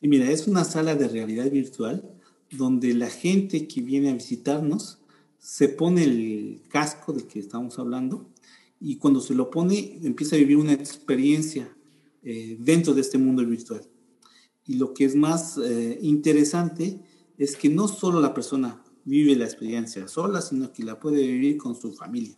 Y mira, es una sala de realidad virtual donde la gente que viene a visitarnos se pone el casco del que estamos hablando y cuando se lo pone empieza a vivir una experiencia eh, dentro de este mundo virtual. Y lo que es más eh, interesante es que no solo la persona vive la experiencia sola, sino que la puede vivir con su familia.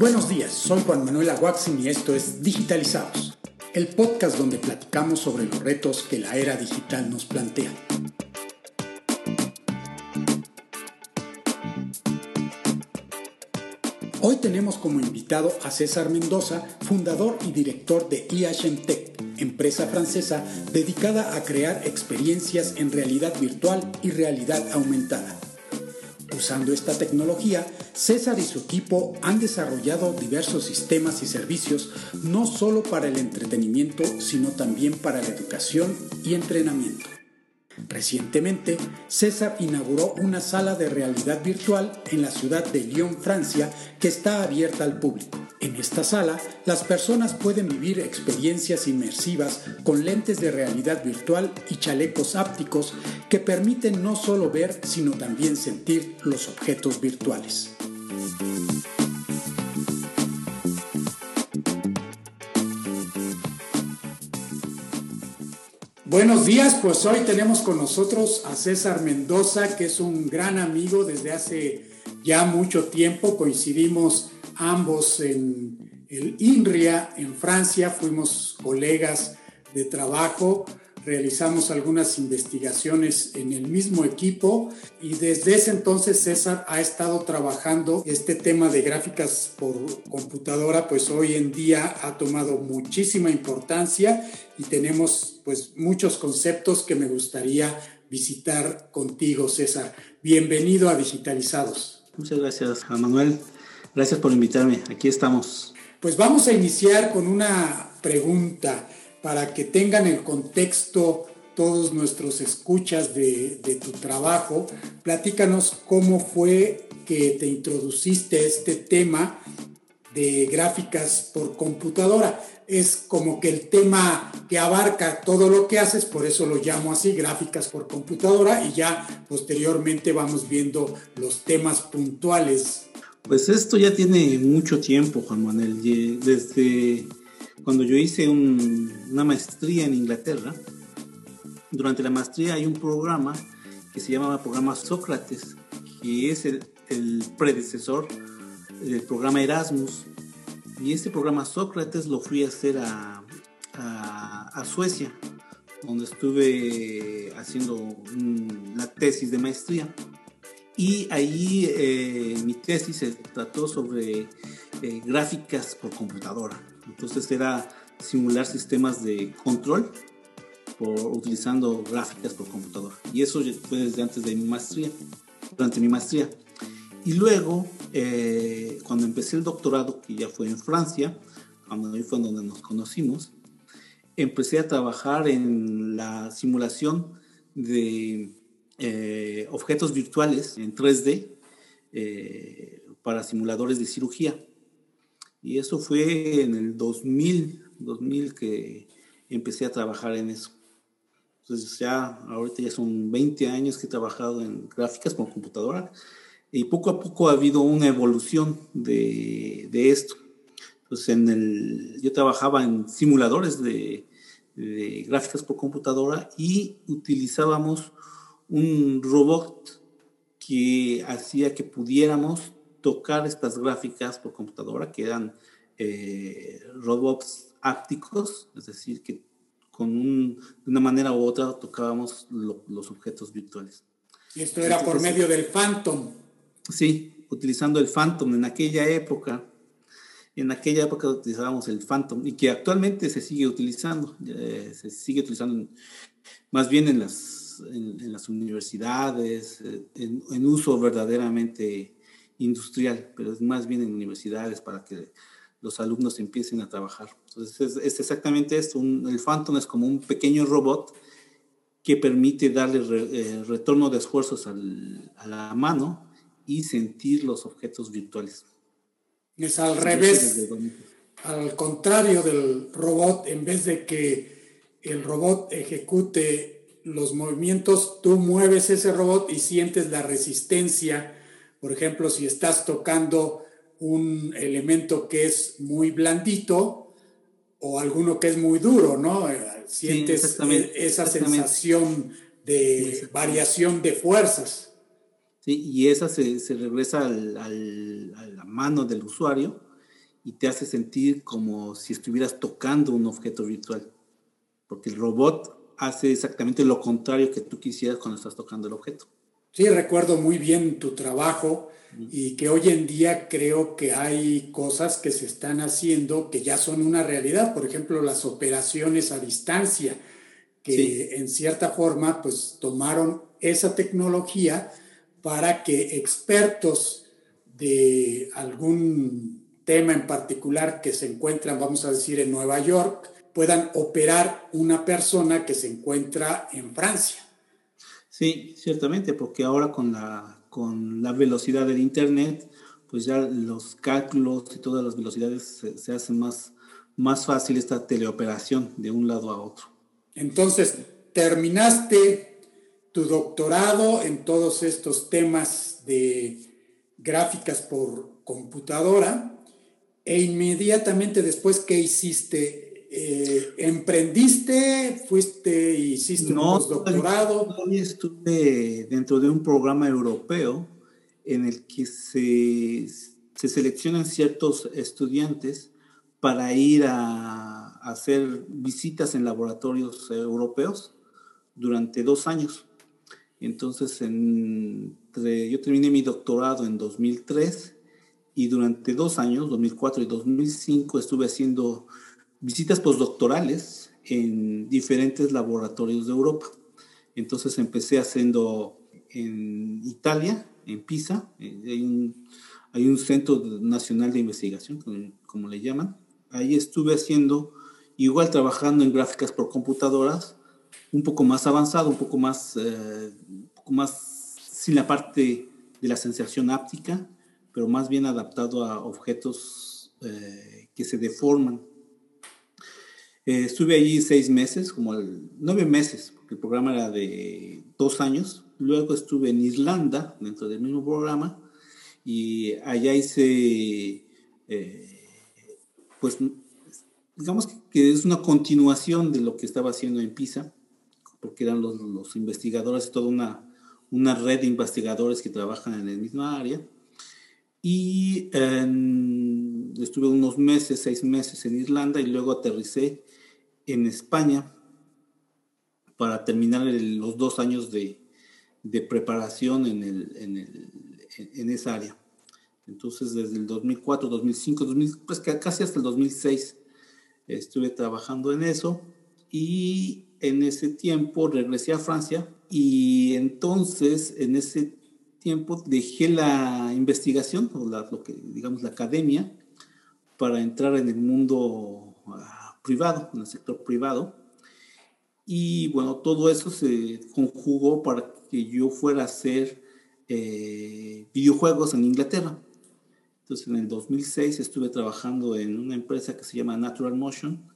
Buenos días, soy Juan Manuel Aguaxin y esto es Digitalizados, el podcast donde platicamos sobre los retos que la era digital nos plantea. Hoy tenemos como invitado a César Mendoza, fundador y director de IHM Tech, empresa francesa dedicada a crear experiencias en realidad virtual y realidad aumentada. Usando esta tecnología, César y su equipo han desarrollado diversos sistemas y servicios no solo para el entretenimiento, sino también para la educación y entrenamiento. Recientemente, César inauguró una sala de realidad virtual en la ciudad de Lyon, Francia, que está abierta al público. En esta sala, las personas pueden vivir experiencias inmersivas con lentes de realidad virtual y chalecos ápticos que permiten no solo ver, sino también sentir los objetos virtuales. Buenos días, pues hoy tenemos con nosotros a César Mendoza, que es un gran amigo desde hace ya mucho tiempo. Coincidimos ambos en el INRIA en Francia, fuimos colegas de trabajo realizamos algunas investigaciones en el mismo equipo y desde ese entonces César ha estado trabajando este tema de gráficas por computadora, pues hoy en día ha tomado muchísima importancia y tenemos pues muchos conceptos que me gustaría visitar contigo, César. Bienvenido a Digitalizados. Muchas gracias, Manuel. Gracias por invitarme. Aquí estamos. Pues vamos a iniciar con una pregunta para que tengan el contexto todos nuestros escuchas de, tu trabajo. Platícanos cómo fue que te introduciste a este tema de gráficas por computadora. Es como que el tema que abarca todo lo que haces, por eso lo llamo así, gráficas por computadora, y ya posteriormente vamos viendo los temas puntuales. Pues esto ya tiene mucho tiempo, Juan Manuel, desde cuando yo hice una maestría en Inglaterra, durante la maestría hay un programa que se llamaba programa Sócrates, que es el, predecesor del programa Erasmus. Y este programa Sócrates lo fui a hacer a, Suecia, donde estuve haciendo la tesis de maestría. Y ahí eh, mi tesis se trató sobre eh, gráficas por computadora. Entonces era simular sistemas de control por, utilizando gráficas por computador. Y eso fue desde antes de mi maestría, durante mi maestría. Y luego, eh, cuando empecé el doctorado, que ya fue en Francia, cuando ahí fue donde nos conocimos, empecé a trabajar en la simulación de eh, objetos virtuales en 3D eh, para simuladores de cirugía. Y eso fue en el 2000, 2000 que empecé a trabajar en eso. Entonces ya, ahorita ya son 20 años que he trabajado en gráficas con computadora y poco a poco ha habido una evolución de, de esto. Entonces en el, yo trabajaba en simuladores de, de gráficas por computadora y utilizábamos un robot que hacía que pudiéramos tocar estas gráficas por computadora, que eran eh, robots ápticos, es decir, que con de una manera u otra tocábamos los objetos virtuales. Y esto era por medio del Phantom. Sí, utilizando el Phantom en aquella época. En aquella época utilizábamos el Phantom y que actualmente se sigue utilizando, eh, se sigue utilizando más bien en las, en, las universidades, eh, en, en, uso verdaderamente industrial, pero es más bien en universidades para que los alumnos empiecen a trabajar. Entonces es, exactamente esto, el Phantom es como un pequeño robot que permite darle eh, retorno de esfuerzos a la mano y sentir los objetos virtuales. Es al revés, al contrario del robot, en vez de que el robot ejecute los movimientos, tú mueves ese robot y sientes la resistencia. Por ejemplo, si estás tocando un elemento que es muy blandito o alguno que es muy duro, ¿no? Sientes e-, esa sensación de variación de fuerzas. Sí, y esa se, regresa a la mano del usuario y te hace sentir como si estuvieras tocando un objeto virtual, porque el robot hace exactamente lo contrario que tú quisieras cuando estás tocando el objeto. Sí, recuerdo muy bien tu trabajo y que hoy en día creo que hay cosas que se están haciendo que ya son una realidad, por ejemplo, las operaciones a distancia, que en cierta forma pues tomaron esa tecnología para que expertos de algún tema en particular que se encuentran, vamos a decir, en Nueva York, puedan operar una persona que se encuentra en Francia. Sí, ciertamente, porque ahora con la, con la velocidad del Internet, pues ya los cálculos y todas las velocidades se, se hacen más, más fácil esta teleoperación de un lado a otro. Entonces, terminaste tu doctorado en todos estos temas de gráficas por computadora e inmediatamente después, ¿qué hiciste? Eh, ¿Emprendiste? ¿Fuiste hiciste un postdoctorado? No, estuve dentro de un programa europeo en el que se, se seleccionan ciertos estudiantes para ir a, hacer visitas en laboratorios europeos durante dos años. Entonces, entre, yo terminé mi doctorado en 2003 y durante dos años, 2004 y 2005, estuve haciendo visitas postdoctorales en diferentes laboratorios de Europa. Entonces empecé haciendo en Italia, en Pisa, eh, hay un, hay un centro nacional de investigación, como, le llaman. Ahí estuve haciendo, igual trabajando en gráficas por computadoras, un poco más avanzado, un poco más, eh, un poco más sin la parte de la sensación áptica, pero más bien adaptado a objetos eh, que se deforman eh, estuve allí seis meses, como nueve meses, porque el programa era de dos años. Luego estuve en Irlanda, dentro del mismo programa, y allá hice, pues, digamos que es una continuación de lo que estaba haciendo en PISA, porque eran los, los investigadores, toda una, una red de investigadores que trabajan en el mismo área. Y estuve unos meses, seis meses en Irlanda y luego aterricé en España para terminar los dos años de, preparación en, en, esa área. Entonces, desde el 2004, 2005, pues casi hasta el 2006 estuve trabajando en eso y en ese tiempo regresé a Francia y entonces en ese tiempo dejé la investigación, o lo que digamos la academia, para entrar en el mundo ah, privado, en el sector privado. Y bueno, todo eso se conjugó para que yo fuera a hacer eh, videojuegos en Inglaterra. Entonces en el 2006 estuve trabajando en una empresa que se llama Natural Motion,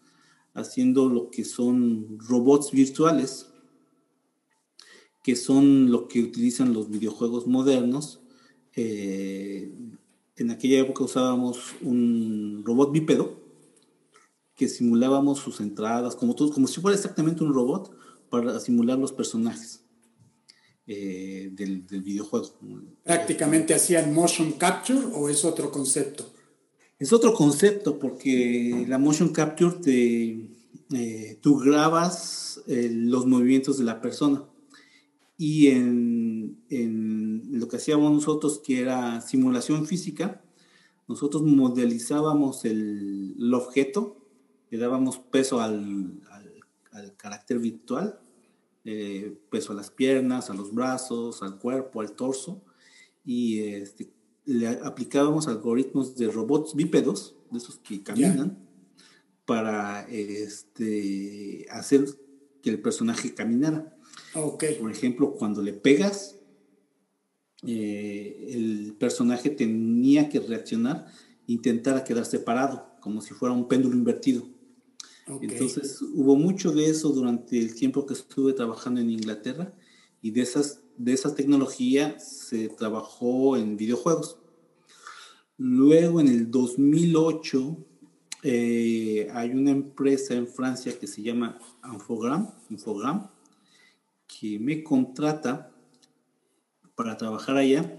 haciendo lo que son robots virtuales, que son lo que utilizan los videojuegos modernos. Eh, en aquella época usábamos un robot bípedo, que simulábamos sus entradas, como, todo, como si fuera exactamente un robot para simular los personajes eh, del, videojuego. ¿Prácticamente hacían motion capture o es otro concepto? Es otro concepto porque la motion capture te, eh, tú grabas eh, los movimientos de la persona. Y en, lo que hacíamos nosotros que era simulación física, nosotros modelizábamos el, el objeto le dábamos peso al, al, carácter virtual, eh, peso a las piernas, a los brazos, al cuerpo, al torso, y este, le aplicábamos algoritmos de robots bípedos, de esos que caminan, para este, hacer que el personaje caminara. Okay. Por ejemplo, cuando le pegas, eh, el personaje tenía que reaccionar, intentar quedar separado, como si fuera un péndulo invertido. Entonces hubo mucho de eso durante el tiempo que estuve trabajando en Inglaterra y de, esas, de esa tecnología se trabajó en videojuegos. Luego en el 2008 eh, hay una empresa en Francia que se llama Infogram, Infogram que me contrata para trabajar allá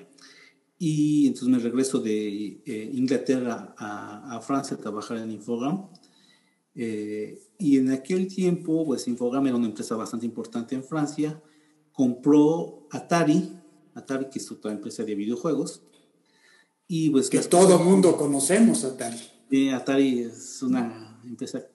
y entonces me regreso de eh, Inglaterra a, Francia a trabajar en Infogram. Eh, y en aquel tiempo, pues Infogram era una empresa bastante importante en Francia, compró Atari, Atari que es otra empresa de videojuegos, y pues... Que todo mundo conocemos Atari. Atari es una empresa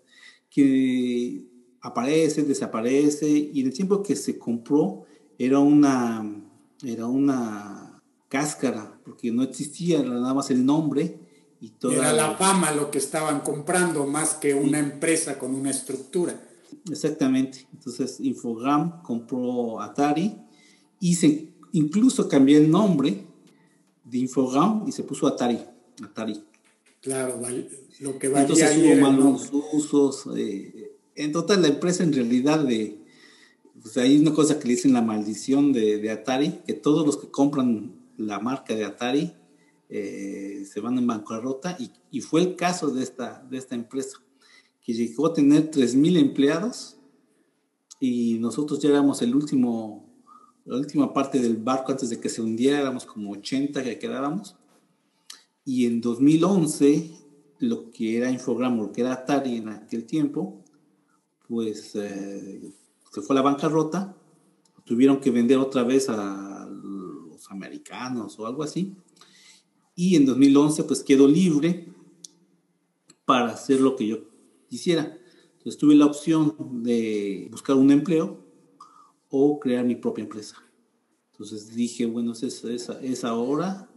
que aparece, desaparece, y en el tiempo que se compró era una, era una cáscara, porque no existía nada más el nombre. Y toda era la fama lo que estaban comprando, más que una empresa con una estructura. Exactamente. Entonces Infogram compró Atari y se incluso cambió el nombre de Infogram y se puso Atari. Atari. Claro, lo que valía Entonces hubo malos usos. Eh, en total, la empresa en realidad de... Pues hay una cosa que le dicen la maldición de, Atari, que todos los que compran la marca de Atari eh, se van en bancarrota y, y, fue el caso de esta, de esta empresa, que llegó a tener 3.000 empleados y nosotros ya éramos el último, la última parte del barco antes de que se hundiera, éramos como 80 que quedábamos. Y en 2011, lo que era Infograma, lo que era Atari en aquel tiempo, pues eh, se fue a la bancarrota, tuvieron que vender otra vez a los americanos o algo así. Y en 2011 pues quedó libre para hacer lo que yo quisiera. Entonces tuve la opción de buscar un empleo o crear mi propia empresa. Entonces dije, bueno, es, es ahora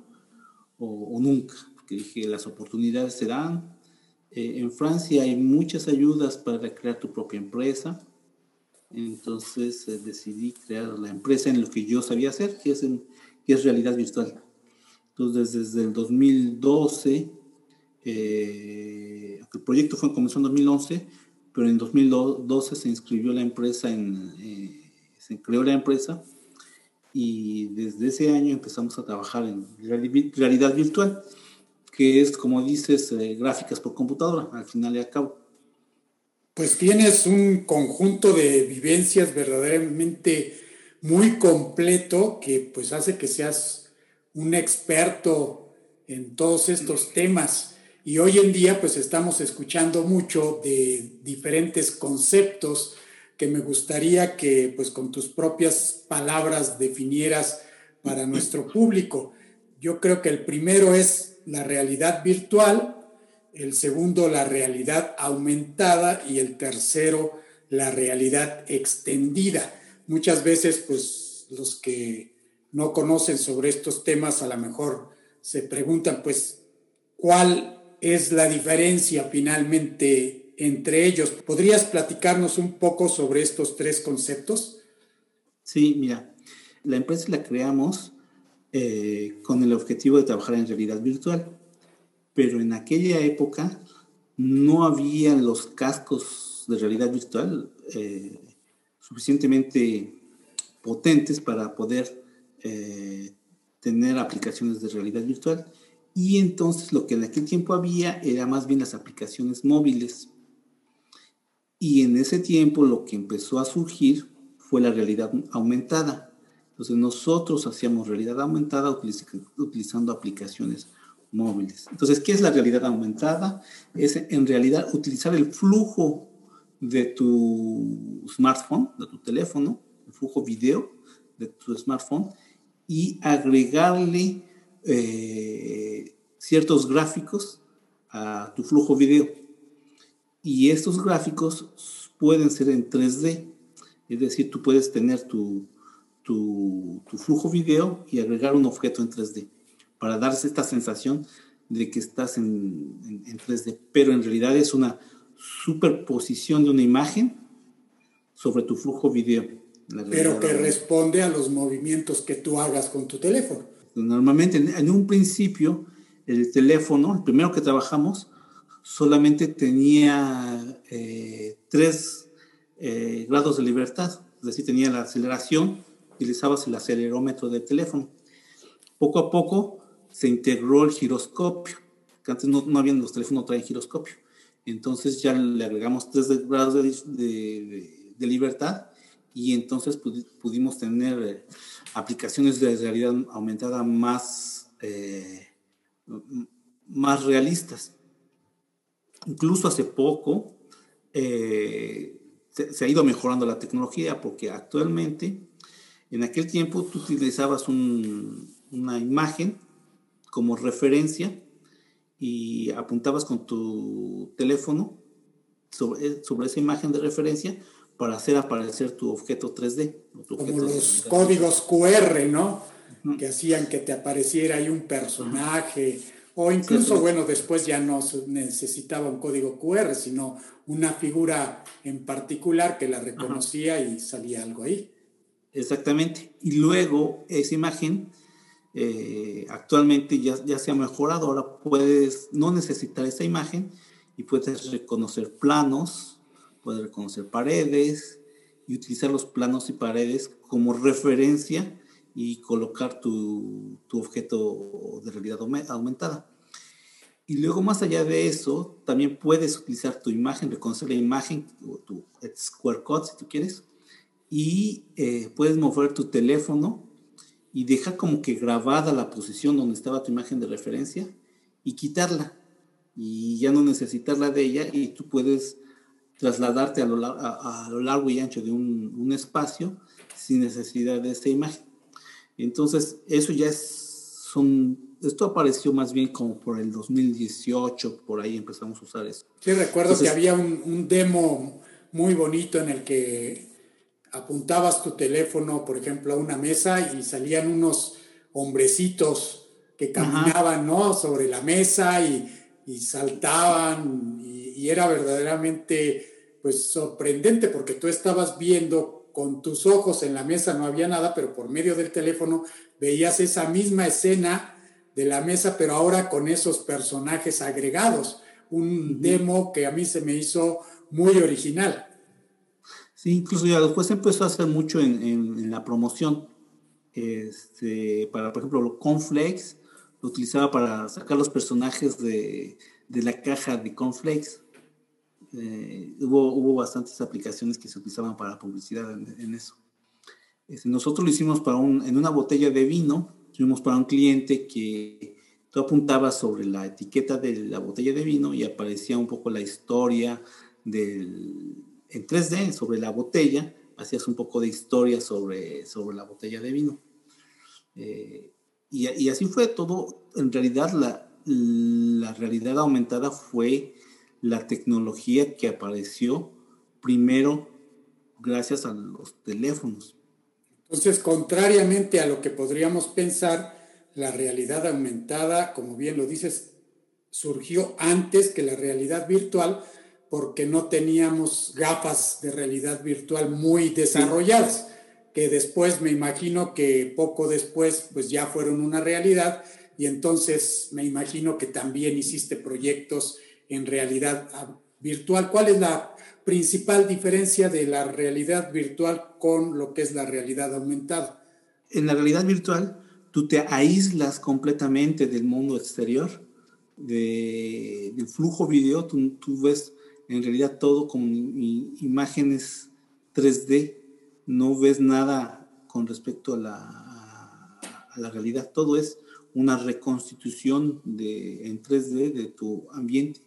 o, nunca, porque dije, las oportunidades se dan. Eh, en Francia hay muchas ayudas para crear tu propia empresa. Entonces eh, decidí crear la empresa en lo que yo sabía hacer, que es, en, que es realidad virtual. Entonces desde el 2012, eh, el proyecto fue, comenzó en 2011, pero en 2012 se inscribió la empresa, en, se creó la empresa y desde ese año empezamos a trabajar en realidad virtual, que es, como dices, eh, gráficas por computadora, al final y al cabo. Pues tienes un conjunto de vivencias verdaderamente muy completo que pues hace que seas un experto en todos estos temas. Y hoy en día pues estamos escuchando mucho de diferentes conceptos que me gustaría que pues con tus propias palabras definieras para nuestro público. Yo creo que el primero es la realidad virtual, el segundo la realidad aumentada y el tercero la realidad extendida. Muchas veces pues los que no conocen sobre estos temas a lo mejor se preguntan pues cuál es la diferencia finalmente entre ellos. ¿Podrías platicarnos un poco sobre estos tres conceptos? Sí, mira, la empresa la creamos eh, con el objetivo de trabajar en realidad virtual, pero en aquella época no había los cascos de realidad virtual eh, suficientemente potentes para poder eh, tener aplicaciones de realidad virtual. Y entonces lo que en aquel tiempo había era más bien las aplicaciones móviles. Y en ese tiempo lo que empezó a surgir fue la realidad aumentada. Entonces nosotros hacíamos realidad aumentada utilizando aplicaciones móviles. Entonces, ¿qué es la realidad aumentada? Es en realidad utilizar el flujo de tu smartphone, de tu teléfono, el flujo video de tu smartphone y agregarle eh, ciertos gráficos a tu flujo video. Y estos gráficos pueden ser en 3D, es decir, tú puedes tener tu, tu, flujo video y agregar un objeto en 3D para darse esta sensación de que estás en, en, 3D, pero en realidad es una superposición de una imagen sobre tu flujo video. Pero que responde a los movimientos que tú hagas con tu teléfono. Normalmente en, un principio el teléfono, el primero que trabajamos, solamente tenía eh, tres eh, grados de libertad, es decir, tenía la aceleración, utilizabas el acelerómetro del teléfono. Poco a poco se integró el giroscopio, que antes no, no habían los teléfonos traen giroscopio. Entonces ya le agregamos tres grados de, de, libertad y entonces pudimos tener eh, aplicaciones de realidad aumentada más, eh, más realistas. Incluso hace poco eh, se, ha ido mejorando la tecnología porque actualmente, en aquel tiempo tú utilizabas una imagen como referencia y apuntabas con tu teléfono sobre, sobre esa imagen de referencia para hacer aparecer tu objeto 3D. Como los códigos QR, ¿no? Que hacían que te apareciera ahí un personaje. O incluso, bueno, después ya no necesitaba un código QR, sino una figura en particular que la reconocía y salía algo ahí. Exactamente. Y luego esa imagen eh, actualmente ya, ya se ha mejorado, ahora puedes no necesitar esa imagen y puedes reconocer planos, puedes reconocer paredes y utilizar los planos y paredes como referencia y colocar tu, tu objeto de realidad aumentada. Y luego más allá de eso, también puedes utilizar tu imagen, reconocer la imagen, o tu QR code si tú quieres, y eh, puedes mover tu teléfono y deja como que grabada la posición donde estaba tu imagen de referencia y quitarla y ya no necesitarla de ella y tú puedes trasladarte a lo, a, lo largo y ancho de un, un, espacio sin necesidad de esta imagen. Entonces, eso ya es, son, esto apareció más bien como por el 2018, por ahí empezamos a usar eso. Sí, recuerdo que había un, un demo muy bonito en el que apuntabas tu teléfono, por ejemplo, a una mesa y salían unos hombrecitos que caminaban, ¿no? Sobre la mesa y, y saltaban y, y, era verdaderamente, pues, sorprendente porque tú estabas viendo con tus ojos en la mesa, no había nada, pero por medio del teléfono veías esa misma escena de la mesa, pero ahora con esos personajes agregados. Un demo que a mí se me hizo muy original. Sí, incluso ya después empezó a hacer mucho en, en, la promoción. Este, para, por ejemplo, Conflex lo utilizaba para sacar los personajes de, de la caja de Conflex. Eh, hubo, hubo bastantes aplicaciones que se utilizaban para publicidad en, eso. Este, nosotros lo hicimos para un, en una botella de vino. Tuvimos para un cliente que tú apuntabas sobre la etiqueta de la botella de vino y aparecía un poco la historia del en 3D sobre la botella, hacías un poco de historia sobre, sobre la botella de vino. Eh, y, y, así fue todo. En realidad, la, la realidad aumentada fue la tecnología que apareció primero gracias a los teléfonos. Entonces, contrariamente a lo que podríamos pensar, la realidad aumentada, como bien lo dices, surgió antes que la realidad virtual, porque no teníamos gafas de realidad virtual muy desarrolladas, que después me imagino que poco después pues ya fueron una realidad y entonces me imagino que también hiciste proyectos en realidad virtual. ¿Cuál es la principal diferencia de la realidad virtual con lo que es la realidad aumentada? En la realidad virtual tú te aíslas completamente del mundo exterior, de, del flujo video, tú, tú ves en realidad todo con imágenes 3D, no ves nada con respecto a la, a la realidad, todo es una reconstitución de, en 3D de tu ambiente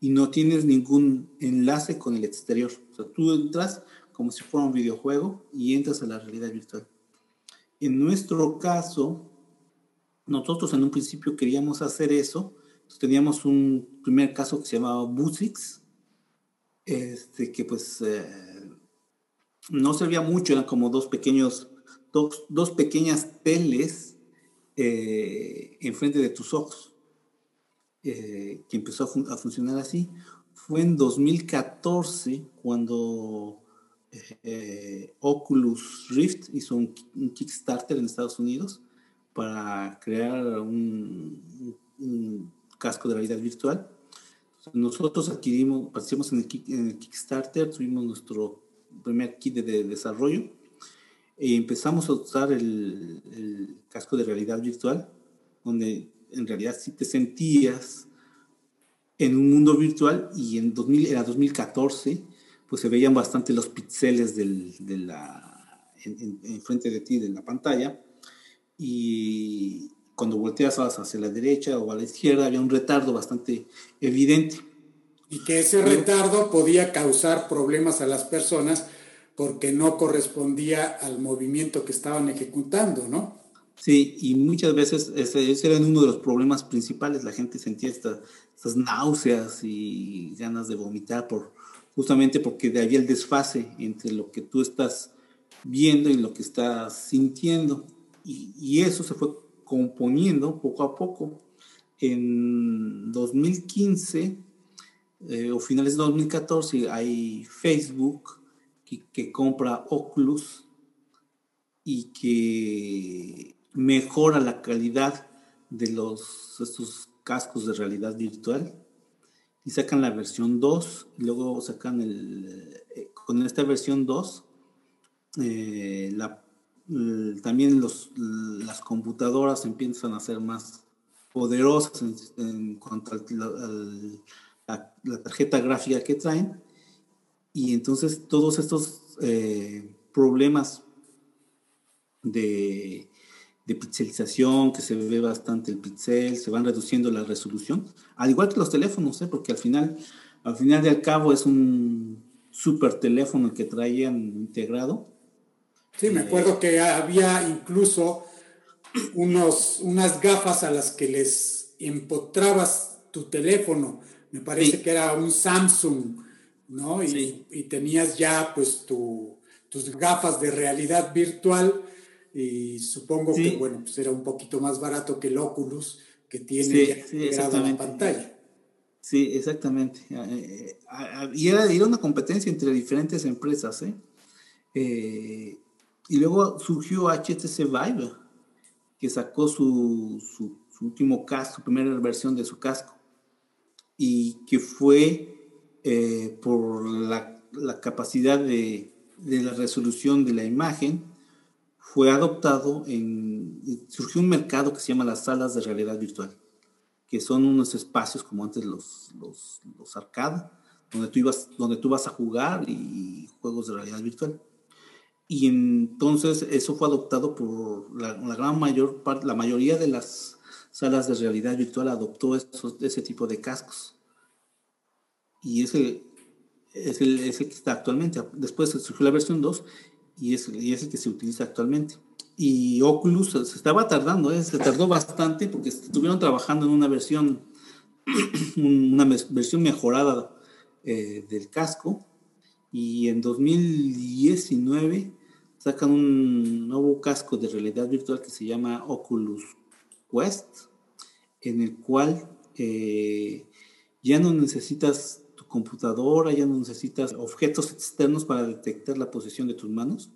y no tienes ningún enlace con el exterior. O sea, tú entras como si fuera un videojuego y entras a la realidad virtual. En nuestro caso, nosotros en un principio queríamos hacer eso. teníamos un primer caso que se llamaba Busix, este, que pues eh, no servía mucho, eran como dos pequeños, dos, dos pequeñas teles eh, enfrente de tus ojos, eh, que empezó a, funcionar así. Fue en 2014 cuando Oculus Rift hizo un, Kickstarter en Estados Unidos para crear un, casco de realidad virtual. Nosotros adquirimos, participamos en el, Kickstarter, tuvimos nuestro primer kit de, desarrollo y empezamos a usar el, el, casco de realidad virtual, donde en realidad sí te sentías en un mundo virtual y en 2000, era 2014, pues se veían bastante los píxeles de la, en, en, frente de ti de la pantalla y cuando volteas hacia la derecha o a la izquierda había un retardo bastante evidente. Y que ese retardo podía causar problemas a las personas porque no correspondía al movimiento que estaban ejecutando, ¿no? Sí, y muchas veces ese, era uno de los problemas principales. La gente sentía estas náuseas y ganas de vomitar por, justamente porque ahí el desfase entre lo que tú estás viendo y lo que estás sintiendo. Y, eso se fue componiendo poco a poco. En 2015 eh, o finales de 2014 hay Facebook que, compra Oculus y que mejora la calidad de los, estos cascos de realidad virtual y sacan la versión 2 y luego sacan el, eh, con esta versión 2 eh, también los, las computadoras empiezan a ser más poderosas en, cuanto a la, la, tarjeta gráfica que traen. Y entonces todos estos eh, problemas de, de, pixelización, que se ve bastante el pixel, se van reduciendo la resolución, al igual que los teléfonos, ¿eh? porque al final, al final de al cabo es un super teléfono que traían integrado. Sí, me acuerdo que había incluso unos, unas gafas a las que les empotrabas tu teléfono. Me parece que era un Samsung ¿no? Y, tenías ya pues tu, tus gafas de realidad virtual y supongo que, bueno, pues era un poquito más barato que el Oculus que tiene sí, la pantalla. Sí, exactamente. Eh, eh, y era, una competencia entre diferentes empresas, ¿eh? y luego surgió HTC Vive, que sacó su, su, su último casco, su primera versión de su casco, y que fue eh, por la, capacidad de, la resolución de la imagen, fue adoptado en, surgió un mercado que se llama las salas de realidad virtual, que son unos espacios como antes los, los, los arcade, donde tú, ibas, donde tú vas a jugar y juegos de realidad virtual. Y entonces eso fue adoptado por la, gran mayor parte, la mayoría de las salas de realidad virtual adoptó ese tipo de cascos y es el, es el, es el que está actualmente. Después surgió la versión 2 y es, y es el que se utiliza actualmente. Y Oculus se estaba tardando, ¿eh? se tardó bastante porque estuvieron trabajando en una versión, una versión mejorada eh, del casco y en 2019 sacan un nuevo casco de realidad virtual que se llama Oculus Quest, en el cual eh, ya no necesitas computadora, ya no necesitas objetos externos para detectar la posición de tus manos.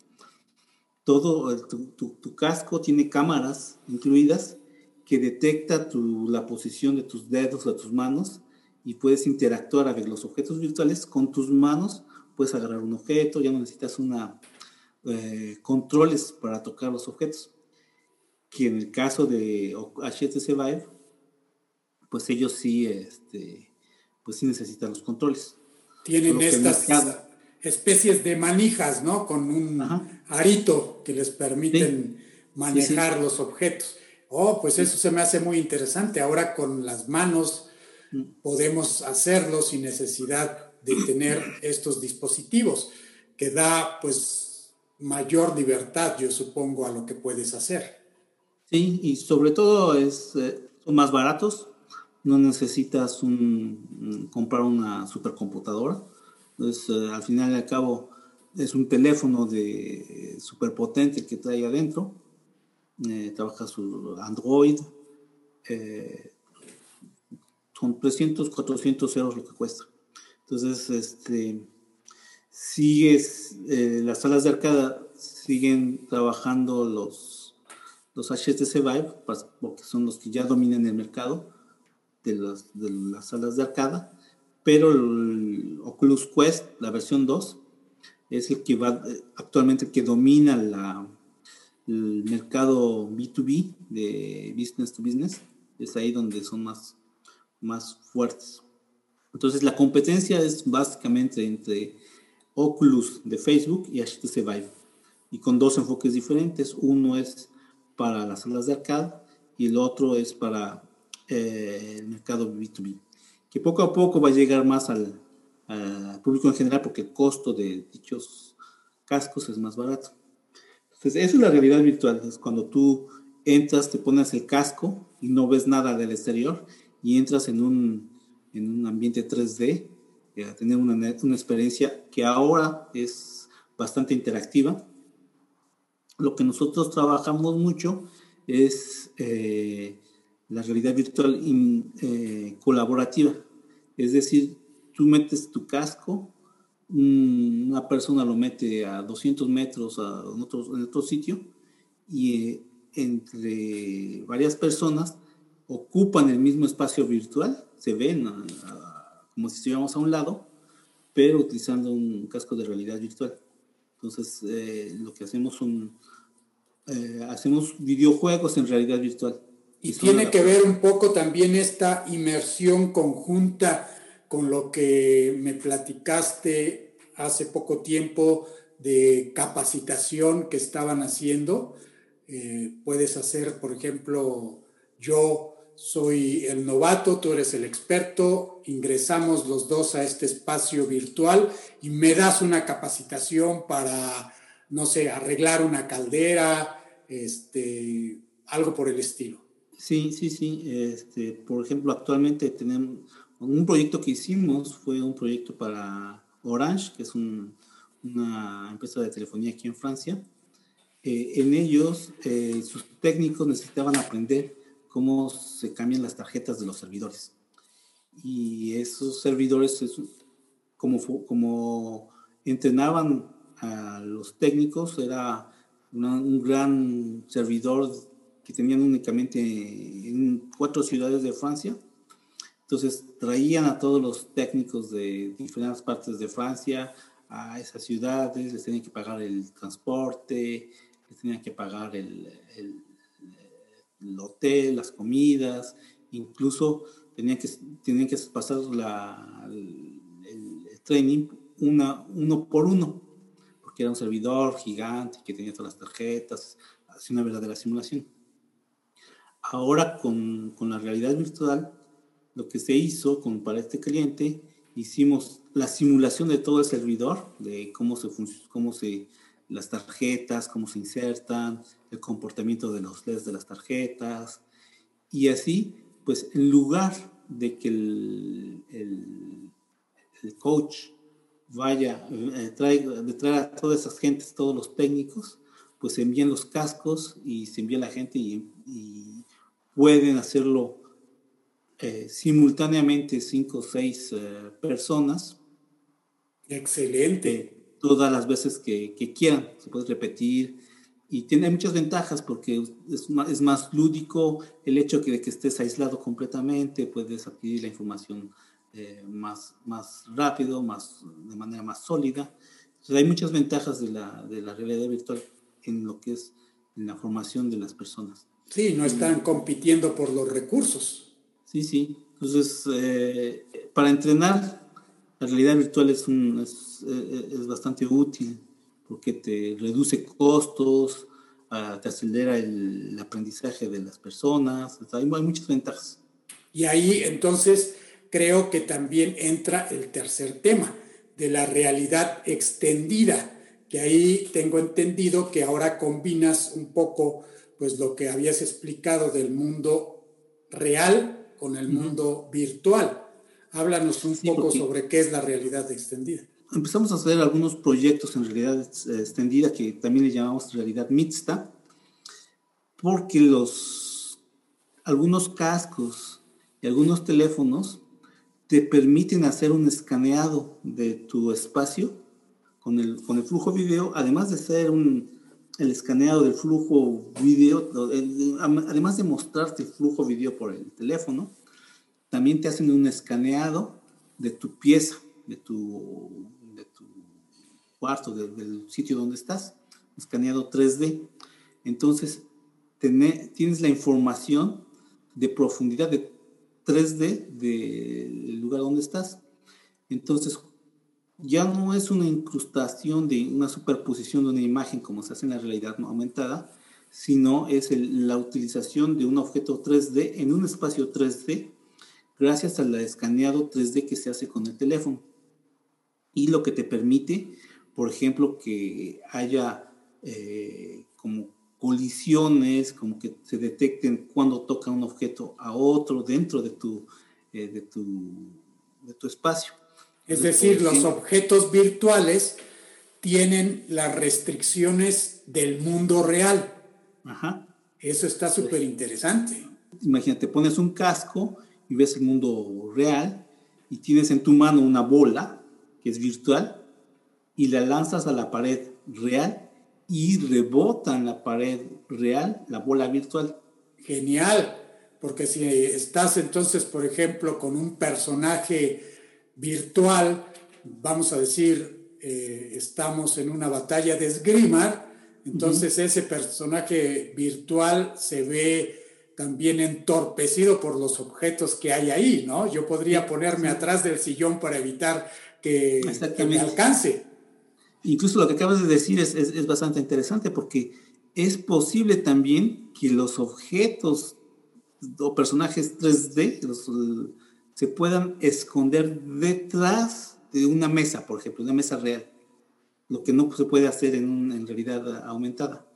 Todo tu, casco tiene cámaras incluidas que detecta la posición de tus dedos de tus manos y puedes interactuar a ver los objetos virtuales con tus manos. Puedes agarrar un objeto, ya no necesitas una eh, controles para tocar los objetos. Que en el caso de HTC Vive, pues ellos sí, este, pues sí necesitan los controles. Tienen estas especies de manijas, ¿no? Con un arito que les permiten manejar los objetos. Oh, pues eso se me hace muy interesante. Ahora con las manos mm. podemos hacerlo sin necesidad de tener estos dispositivos, que da pues mayor libertad, yo supongo, a lo que puedes hacer. Sí, y sobre todo es, eh, son más baratos, no necesitas comprar una supercomputadora. Entonces, eh, al final y al cabo, es un teléfono de superpotente que trae adentro. Eh, trabaja su Android. Eh, son 300, 400 euros lo que cuesta. Entonces, este, sigues, las salas de arcada siguen trabajando los, los HTC Vive, porque son los que ya dominan el mercado de, de las salas de arcada, pero el Oculus Quest, la versión 2, es el que va actualmente que domina el mercado B2B de business to business, es ahí donde son más, más fuertes. Entonces la competencia es básicamente entre Oculus de Facebook y HTC Vive, y con dos enfoques diferentes. Uno es para las salas de arcade y el otro es para eh, el mercado B2B, que poco a poco va a llegar más al, público en general porque el costo de dichos cascos es más barato. Entonces, eso es la realidad virtual, es cuando tú entras, te pones el casco y no ves nada del exterior y entras en un, en un ambiente 3D, eh, a tener una, una experiencia que ahora es bastante interactiva. Lo que nosotros trabajamos mucho es eh, la realidad virtual eh, colaborativa. Es decir, tú metes tu casco, una persona lo mete a 200 metros a otro, en otro sitio y eh, entre varias personas ocupan el mismo espacio virtual, se ven como si estuviéramos a un lado, pero utilizando un casco de realidad virtual. Entonces, eh, lo que hacemos son, hacemos videojuegos en realidad virtual. Y tiene que ver un poco también esta inmersión conjunta con lo que me platicaste hace poco tiempo de capacitación que estaban haciendo. Eh, puedes hacer, por ejemplo, yo soy el novato, tú eres el experto, ingresamos los dos a este espacio virtual y me das una capacitación para, no sé, arreglar una caldera, este, algo por el estilo. Sí, sí, sí. Este, por ejemplo, actualmente tenemos un proyecto que hicimos, fue un proyecto para Orange, que es una empresa de telefonía aquí en Francia. Eh, en ellos, eh, sus técnicos necesitaban aprender cómo se cambian las tarjetas de los servidores. Y esos servidores, como, como entrenaban a los técnicos, era un gran servidor que tenían únicamente en cuatro ciudades de Francia. Entonces traían a todos los técnicos de diferentes partes de Francia a esas ciudades, les tenían que pagar el transporte, les tenían que pagar el, el, hotel, las comidas, incluso tenían que, tenían que pasar la, el, el, training uno por uno, porque era un servidor gigante que tenía todas las tarjetas, hacía una verdadera simulación. Ahora con, con, la realidad virtual, lo que se hizo con, para este cliente, hicimos la simulación de todo el servidor, de cómo se, cómo se las tarjetas, cómo se insertan, el comportamiento de los LEDs de las tarjetas. Y así, pues en lugar de que el, el, coach vaya, eh, traiga, a todas esas gentes, todos los técnicos, pues se envían los cascos y se envía la gente y pueden hacerlo eh, simultáneamente cinco o seis eh, personas. Excelente. Eh, todas las veces que, que, quieran, se puede repetir. Y tiene muchas ventajas porque es más, es más lúdico el hecho de que estés aislado completamente, puedes adquirir la información más, más rápido, más, de manera más sólida. Entonces hay muchas ventajas de la, de la realidad virtual en lo que es en la formación de las personas. Sí, no están compitiendo por los recursos. Sí, sí. Entonces, eh, para entrenar, la realidad virtual es, un, es, eh, es, bastante útil porque te reduce costos, uh, te acelera el, el, aprendizaje de las personas, hay, hay muchas ventajas. Y ahí entonces creo que también entra el tercer tema de la realidad extendida, que ahí tengo entendido que ahora combinas un poco pues lo que habías explicado del mundo real con el mundo virtual. Háblanos un poco sobre qué es la realidad extendida. Empezamos a hacer algunos proyectos en realidad extendida que también le llamamos realidad mixta, porque los, algunos cascos y algunos teléfonos te permiten hacer un escaneado de tu espacio con el, con el flujo video, además de ser un, el escaneado del flujo video, además de mostrarte el flujo video por el teléfono, también te hacen un escaneado de tu pieza, de tu, cuarto, del sitio donde estás, escaneado 3D. Entonces, tienes la información de profundidad de 3D del lugar donde estás. Entonces, ya no es una incrustación de una superposición de una imagen como se hace en la realidad aumentada, sino es la utilización de un objeto 3D en un espacio 3D gracias al escaneado 3D que se hace con el teléfono. Y lo que te permite, por ejemplo, que haya eh, como colisiones, como que se detecten cuando toca un objeto a otro dentro de tu, eh, de tu, de tu espacio. Es decir, los objetos virtuales tienen las restricciones del mundo real. Ajá. Eso está súper interesante. Imagínate, pones un casco y ves el mundo real y tienes en tu mano una bola que es virtual y la lanzas a la pared real y rebota en la pared real la bola virtual. Genial, porque si estás entonces, por ejemplo, con un personaje virtual, vamos a decir, eh, estamos en una batalla de esgrima, entonces ese personaje virtual se ve también entorpecido por los objetos que hay ahí, ¿no? Yo podría ponerme atrás del sillón para evitar que, me alcance. Incluso lo que acabas de decir es, es, bastante interesante porque es posible también que los objetos o personajes 3D se puedan esconder detrás de una mesa, por ejemplo, una mesa real, lo que no se puede hacer en, en realidad aumentada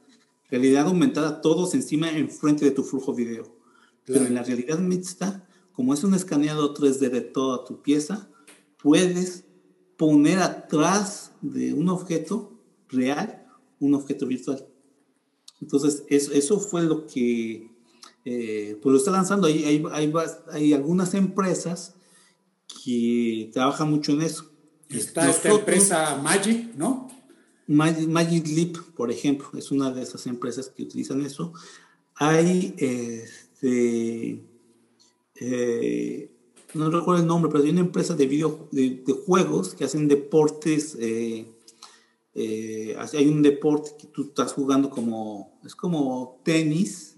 realidad aumentada, todos encima, enfrente de tu flujo video. Pero en la realidad mixta, como es un escaneado 3D de toda tu pieza, puedes poner atrás de un objeto real un objeto virtual. Entonces, eso, eso fue lo que eh, pues lo está lanzando. Hay, hay, hay, hay, algunas empresas que trabajan mucho en eso. Está esta empresa Magic, ¿no? Magic Leap, por ejemplo, es una de esas empresas que utilizan eso. Hay, este, eh, no recuerdo el nombre, pero hay una empresa de, video, de, juegos que hacen deportes. Eh, eh, hay un deporte que tú estás jugando como, es como tenis.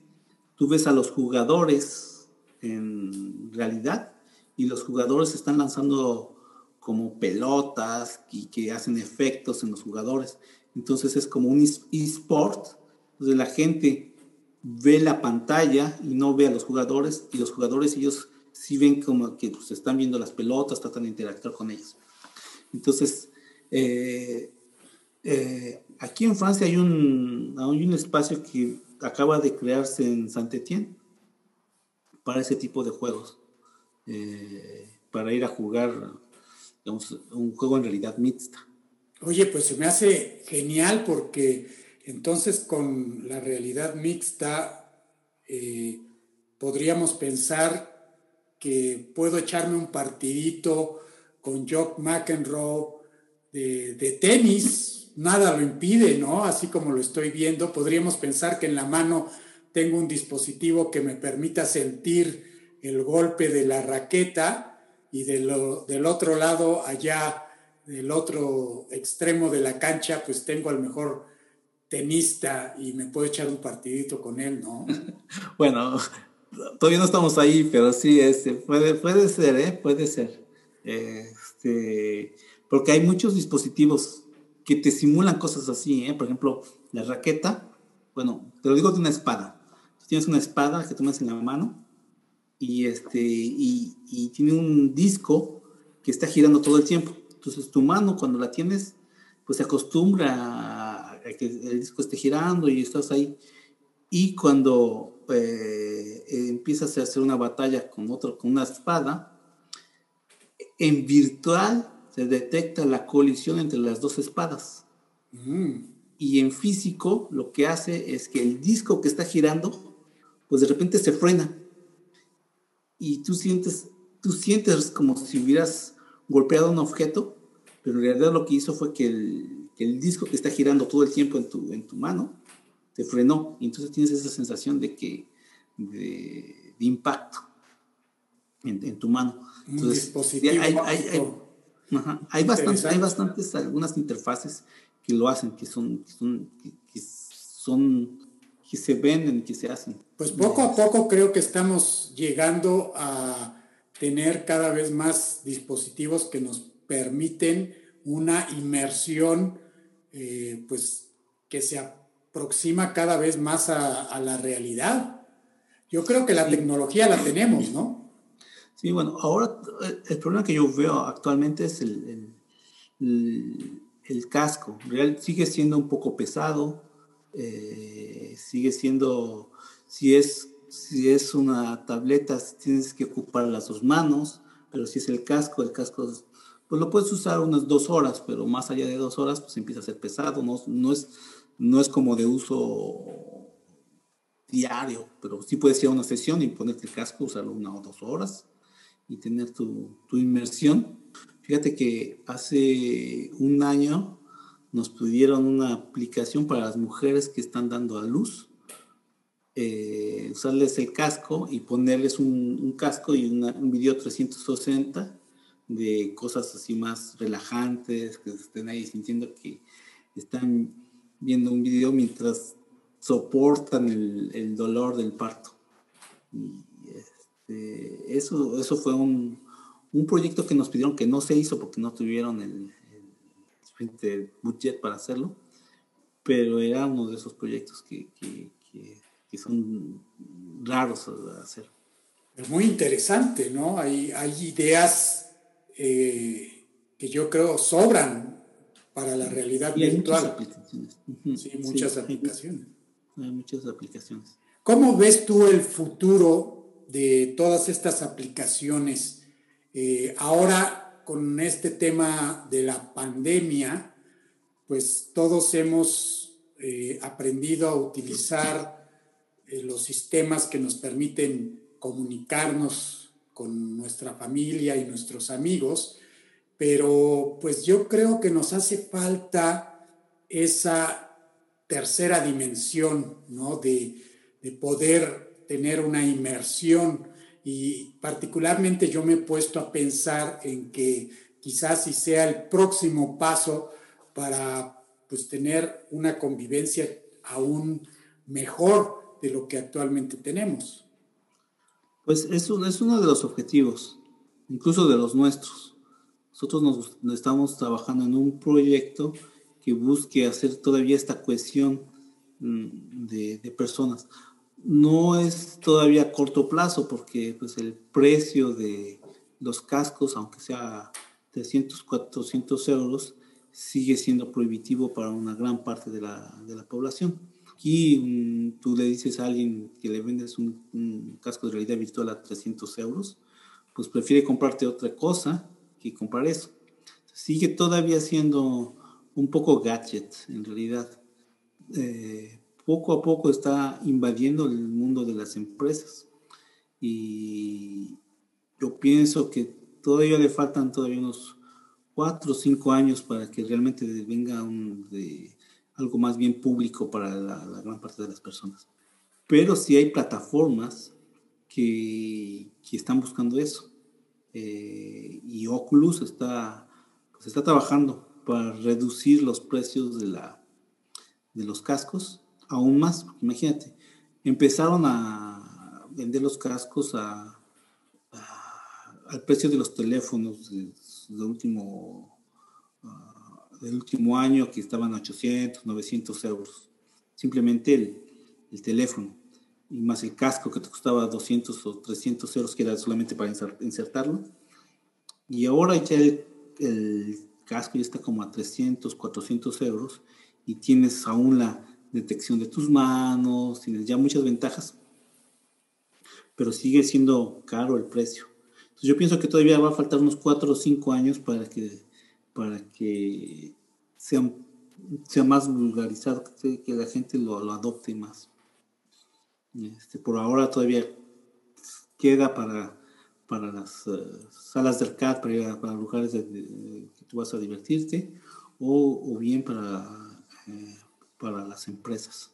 Tú ves a los jugadores en realidad y los jugadores están lanzando como pelotas y que hacen efectos en los jugadores. Entonces es como un eSport, donde la gente ve la pantalla y no ve a los jugadores, y los jugadores ellos sí ven como que pues, están viendo las pelotas, tratan de interactuar con ellos. Entonces, eh, eh, aquí en Francia hay un, hay un espacio que acaba de crearse en Saint-Étienne para ese tipo de juegos, eh, para ir a jugar un juego en realidad mixta. Oye, pues se me hace genial porque entonces con la realidad mixta eh, podríamos pensar que puedo echarme un partidito con Jock McEnroe de, de tenis, nada lo impide, ¿no? Así como lo estoy viendo, podríamos pensar que en la mano tengo un dispositivo que me permita sentir el golpe de la raqueta y del otro lado, allá, del otro extremo de la cancha, pues tengo al mejor tenista y me puedo echar un partidito con él, ¿no? bueno, todavía no estamos ahí, pero sí, este, puede, puede ser, ¿eh? Puede ser. Este, porque hay muchos dispositivos que te simulan cosas así, ¿eh? Por ejemplo, la raqueta, bueno, te lo digo de una espada. tienes una espada que tomas en la mano y, este, y, y, tiene un disco que está girando todo el tiempo. Entonces tu mano cuando la tienes, pues se acostumbra a que el disco esté girando y estás ahí. Y cuando eh, empiezas a hacer una batalla con otro, con una espada, en virtual se detecta la colisión entre las dos espadas. Mm. Y en físico lo que hace es que el disco que está girando, pues de repente se frena y tú sientes, tú sientes como si hubieras golpeado un objeto, pero en realidad lo que hizo fue que el, disco que está girando todo el tiempo en tu, en tu mano te frenó. Y entonces tienes esa sensación de que, de, impacto en, tu mano. Entonces, dispositivo hay, hay, hay, bastantes, hay bastantes, algunas interfaces que lo hacen, que son, que son, que, son, que se venden, que se hacen. Pues poco a poco creo que estamos llegando a tener cada vez más dispositivos que nos permiten una inmersión, eh, pues que se aproxima cada vez más a, la realidad. Yo creo que la tecnología la tenemos, ¿no? Sí, bueno, ahora eh, el problema que yo veo actualmente es el, el, casco. Real, sigue siendo un poco pesado, eh, sigue siendo, si es, si es una tableta, tienes que ocupar las dos manos, pero si es el casco, el casco, pues lo puedes usar unas dos horas, pero más allá de dos horas, pues empieza a ser pesado, no, no es no es como de uso diario, pero sí puedes ir a una sesión y ponerte el casco, usarlo una o dos horas y tener tu, inmersión. Fíjate que hace un año nos pidieron una aplicación para las mujeres que están dando a luz, eh, usarles el casco y ponerles un, casco y un video 360 de cosas así más relajantes, que estén ahí sintiendo que están viendo un video mientras soportan el, dolor del parto. Este, eso, eso fue un, proyecto que nos pidieron que no se hizo porque no tuvieron el, el budget para hacerlo, pero era uno de esos proyectos que, son raros de hacer. Es muy interesante, ¿no? Hay, hay ideas eh, que yo creo sobran para la realidad virtual. Sí, muchas aplicaciones. Hay muchas aplicaciones. ¿Cómo ves tú el futuro de todas estas aplicaciones? Eh, ahora con este tema de la pandemia, pues todos hemos eh, aprendido a utilizar eh, los sistemas que nos permiten comunicarnos con nuestra familia y nuestros amigos pero pues yo creo que nos hace falta esa tercera dimensión, ¿no? De, poder tener una inmersión y particularmente yo me he puesto a pensar en que quizás si sea el próximo paso para pues tener una convivencia aún mejor de lo que actualmente tenemos. Pues eso es uno de los objetivos, incluso de los nuestros. Nosotros nos, estamos trabajando en un proyecto que busque hacer todavía esta cohesión mm, de, personas. No es todavía a corto plazo porque pues, el precio de los cascos, aunque sea 300, 400 euros, sigue siendo prohibitivo para una gran parte de la, de la población. Aquí mm, tú le dices a alguien que le vendes un, un, casco de realidad virtual a 300 euros, pues prefiere comprarte otra cosa y comprar eso. Sigue todavía siendo un poco gadget, en realidad. Eh, poco a poco está invadiendo el mundo de las empresas. Y yo pienso que todavía le faltan todavía unos cuatro o cinco años para que realmente venga un, de, algo más bien público para la, gran parte de las personas. Pero sí hay plataformas que, que están buscando eso. Eh, y Oculus está, pues está trabajando para reducir los precios de, la, de los cascos aún más. Imagínate, empezaron a vender los cascos a, al precio de los teléfonos del último, ah, del último año que estaban a 800, 900 euros. Simplemente el, el teléfono y más el casco que te costaba 200 o 300 euros, que era solamente para insertarlo. Y ahora ya el, casco ya está como a 300, 400 euros y tienes aún la detección de tus manos, tienes ya muchas ventajas, pero sigue siendo caro el precio. Entonces yo pienso que todavía va a faltar unos 4 o 5 años para que, para que sea, sea más vulgarizado, que, la gente lo, lo adopte más. Este, por ahora todavía queda para, para las eh, salas del CAD, para, para lugares que tú vas a divertirte, o, o bien para, eh, para las empresas.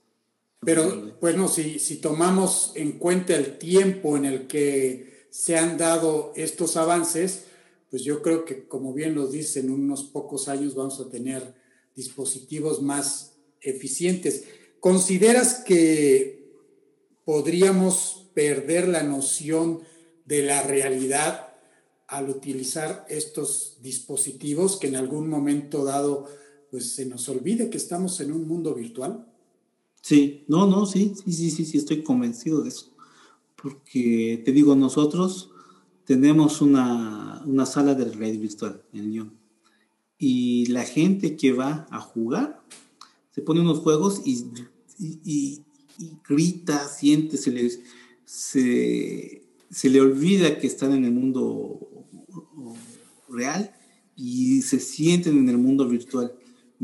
Pero bueno, si, si tomamos en cuenta el tiempo en el que se han dado estos avances, pues yo creo que, como bien lo dicen, en unos pocos años vamos a tener dispositivos más eficientes. ¿Consideras que podríamos perder la noción de la realidad al utilizar estos dispositivos que en algún momento dado pues se nos olvide que estamos en un mundo virtual? Sí, no, no, sí, sí, sí, sí, sí, estoy convencido de eso. Porque te digo, nosotros tenemos una, una sala de realidad virtual en Lyon. Y la gente que va a jugar se pone unos juegos y, y, grita, siente, se le, se, se le olvida que están en el mundo real y se sienten en el mundo virtual.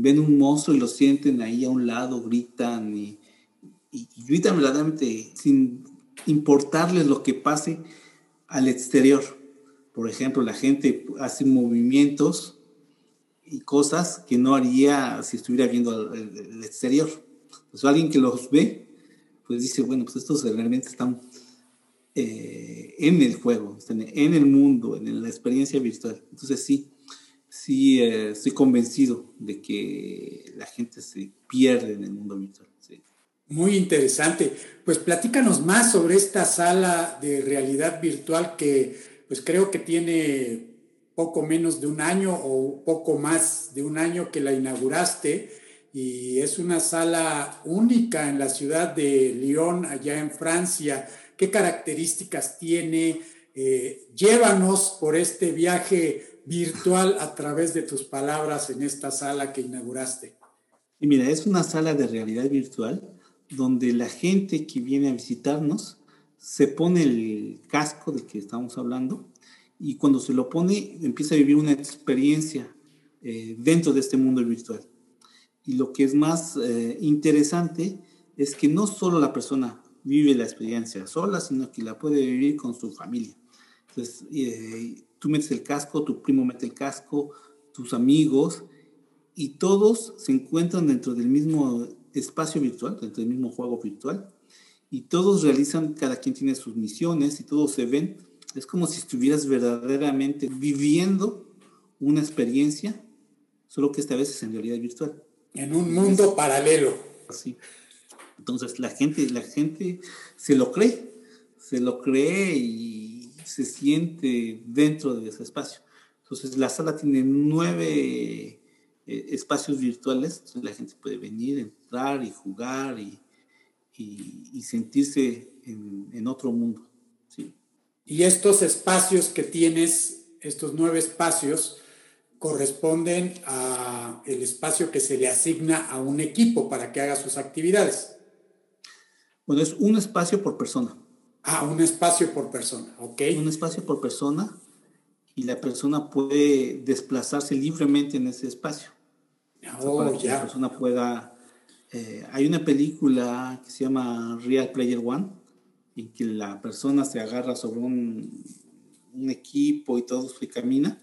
Ven un monstruo y lo sienten ahí a un lado, gritan y, y, gritan verdaderamente sin importarles lo que pase al exterior. Por ejemplo, la gente hace movimientos y cosas que no haría si estuviera viendo el, exterior. Pues alguien que los ve, pues dice, bueno, pues estos realmente están eh, en el juego, en el mundo, en la experiencia virtual. Entonces sí, sí eh, estoy convencido de que la gente se pierde en el mundo virtual. Muy interesante. Pues platícanos más sobre esta sala de realidad virtual que pues creo que tiene poco menos de un año o poco más de un año que la inauguraste y es una sala única en la ciudad de Lyon, allá en Francia. ¿Qué características tiene? Eh, llévanos por este viaje virtual a través de tus palabras en esta sala que inauguraste. Y mira, es una sala de realidad virtual donde la gente que viene a visitarnos se pone el casco del que estamos hablando y cuando se lo pone empieza a vivir una experiencia eh, dentro de este mundo virtual. Y lo que es más eh, interesante es que no solo la persona vive la experiencia sola, sino que la puede vivir con su familia. Entonces, eh, tú metes el casco, tu primo mete el casco, tus amigos, y todos se encuentran dentro del mismo espacio virtual, dentro del mismo juego virtual, y todos realizan, cada quien tiene sus misiones y todos se ven. Es como si estuvieras verdaderamente viviendo una experiencia, solo que esta vez es en realidad virtual. En un mundo paralelo. Así. Entonces la gente, la gente se lo cree, se lo cree y se siente dentro de ese espacio. Entonces la sala tiene nueve eh, espacios virtuales, la gente puede venir, entrar y jugar y, y, sentirse en, en, otro mundo. ¿sí? Y estos espacios que tienes, estos nueve espacios, corresponden a el espacio que se le asigna a un equipo para que haga sus actividades. Bueno, es un espacio por persona. Ah, un espacio por persona, ok. Un espacio por persona y la persona puede desplazarse libremente en ese espacio. Oh, para que la persona pueda... Eh, hay una película que se llama Real Player One, en que la persona se agarra sobre un, un equipo y todo y camina.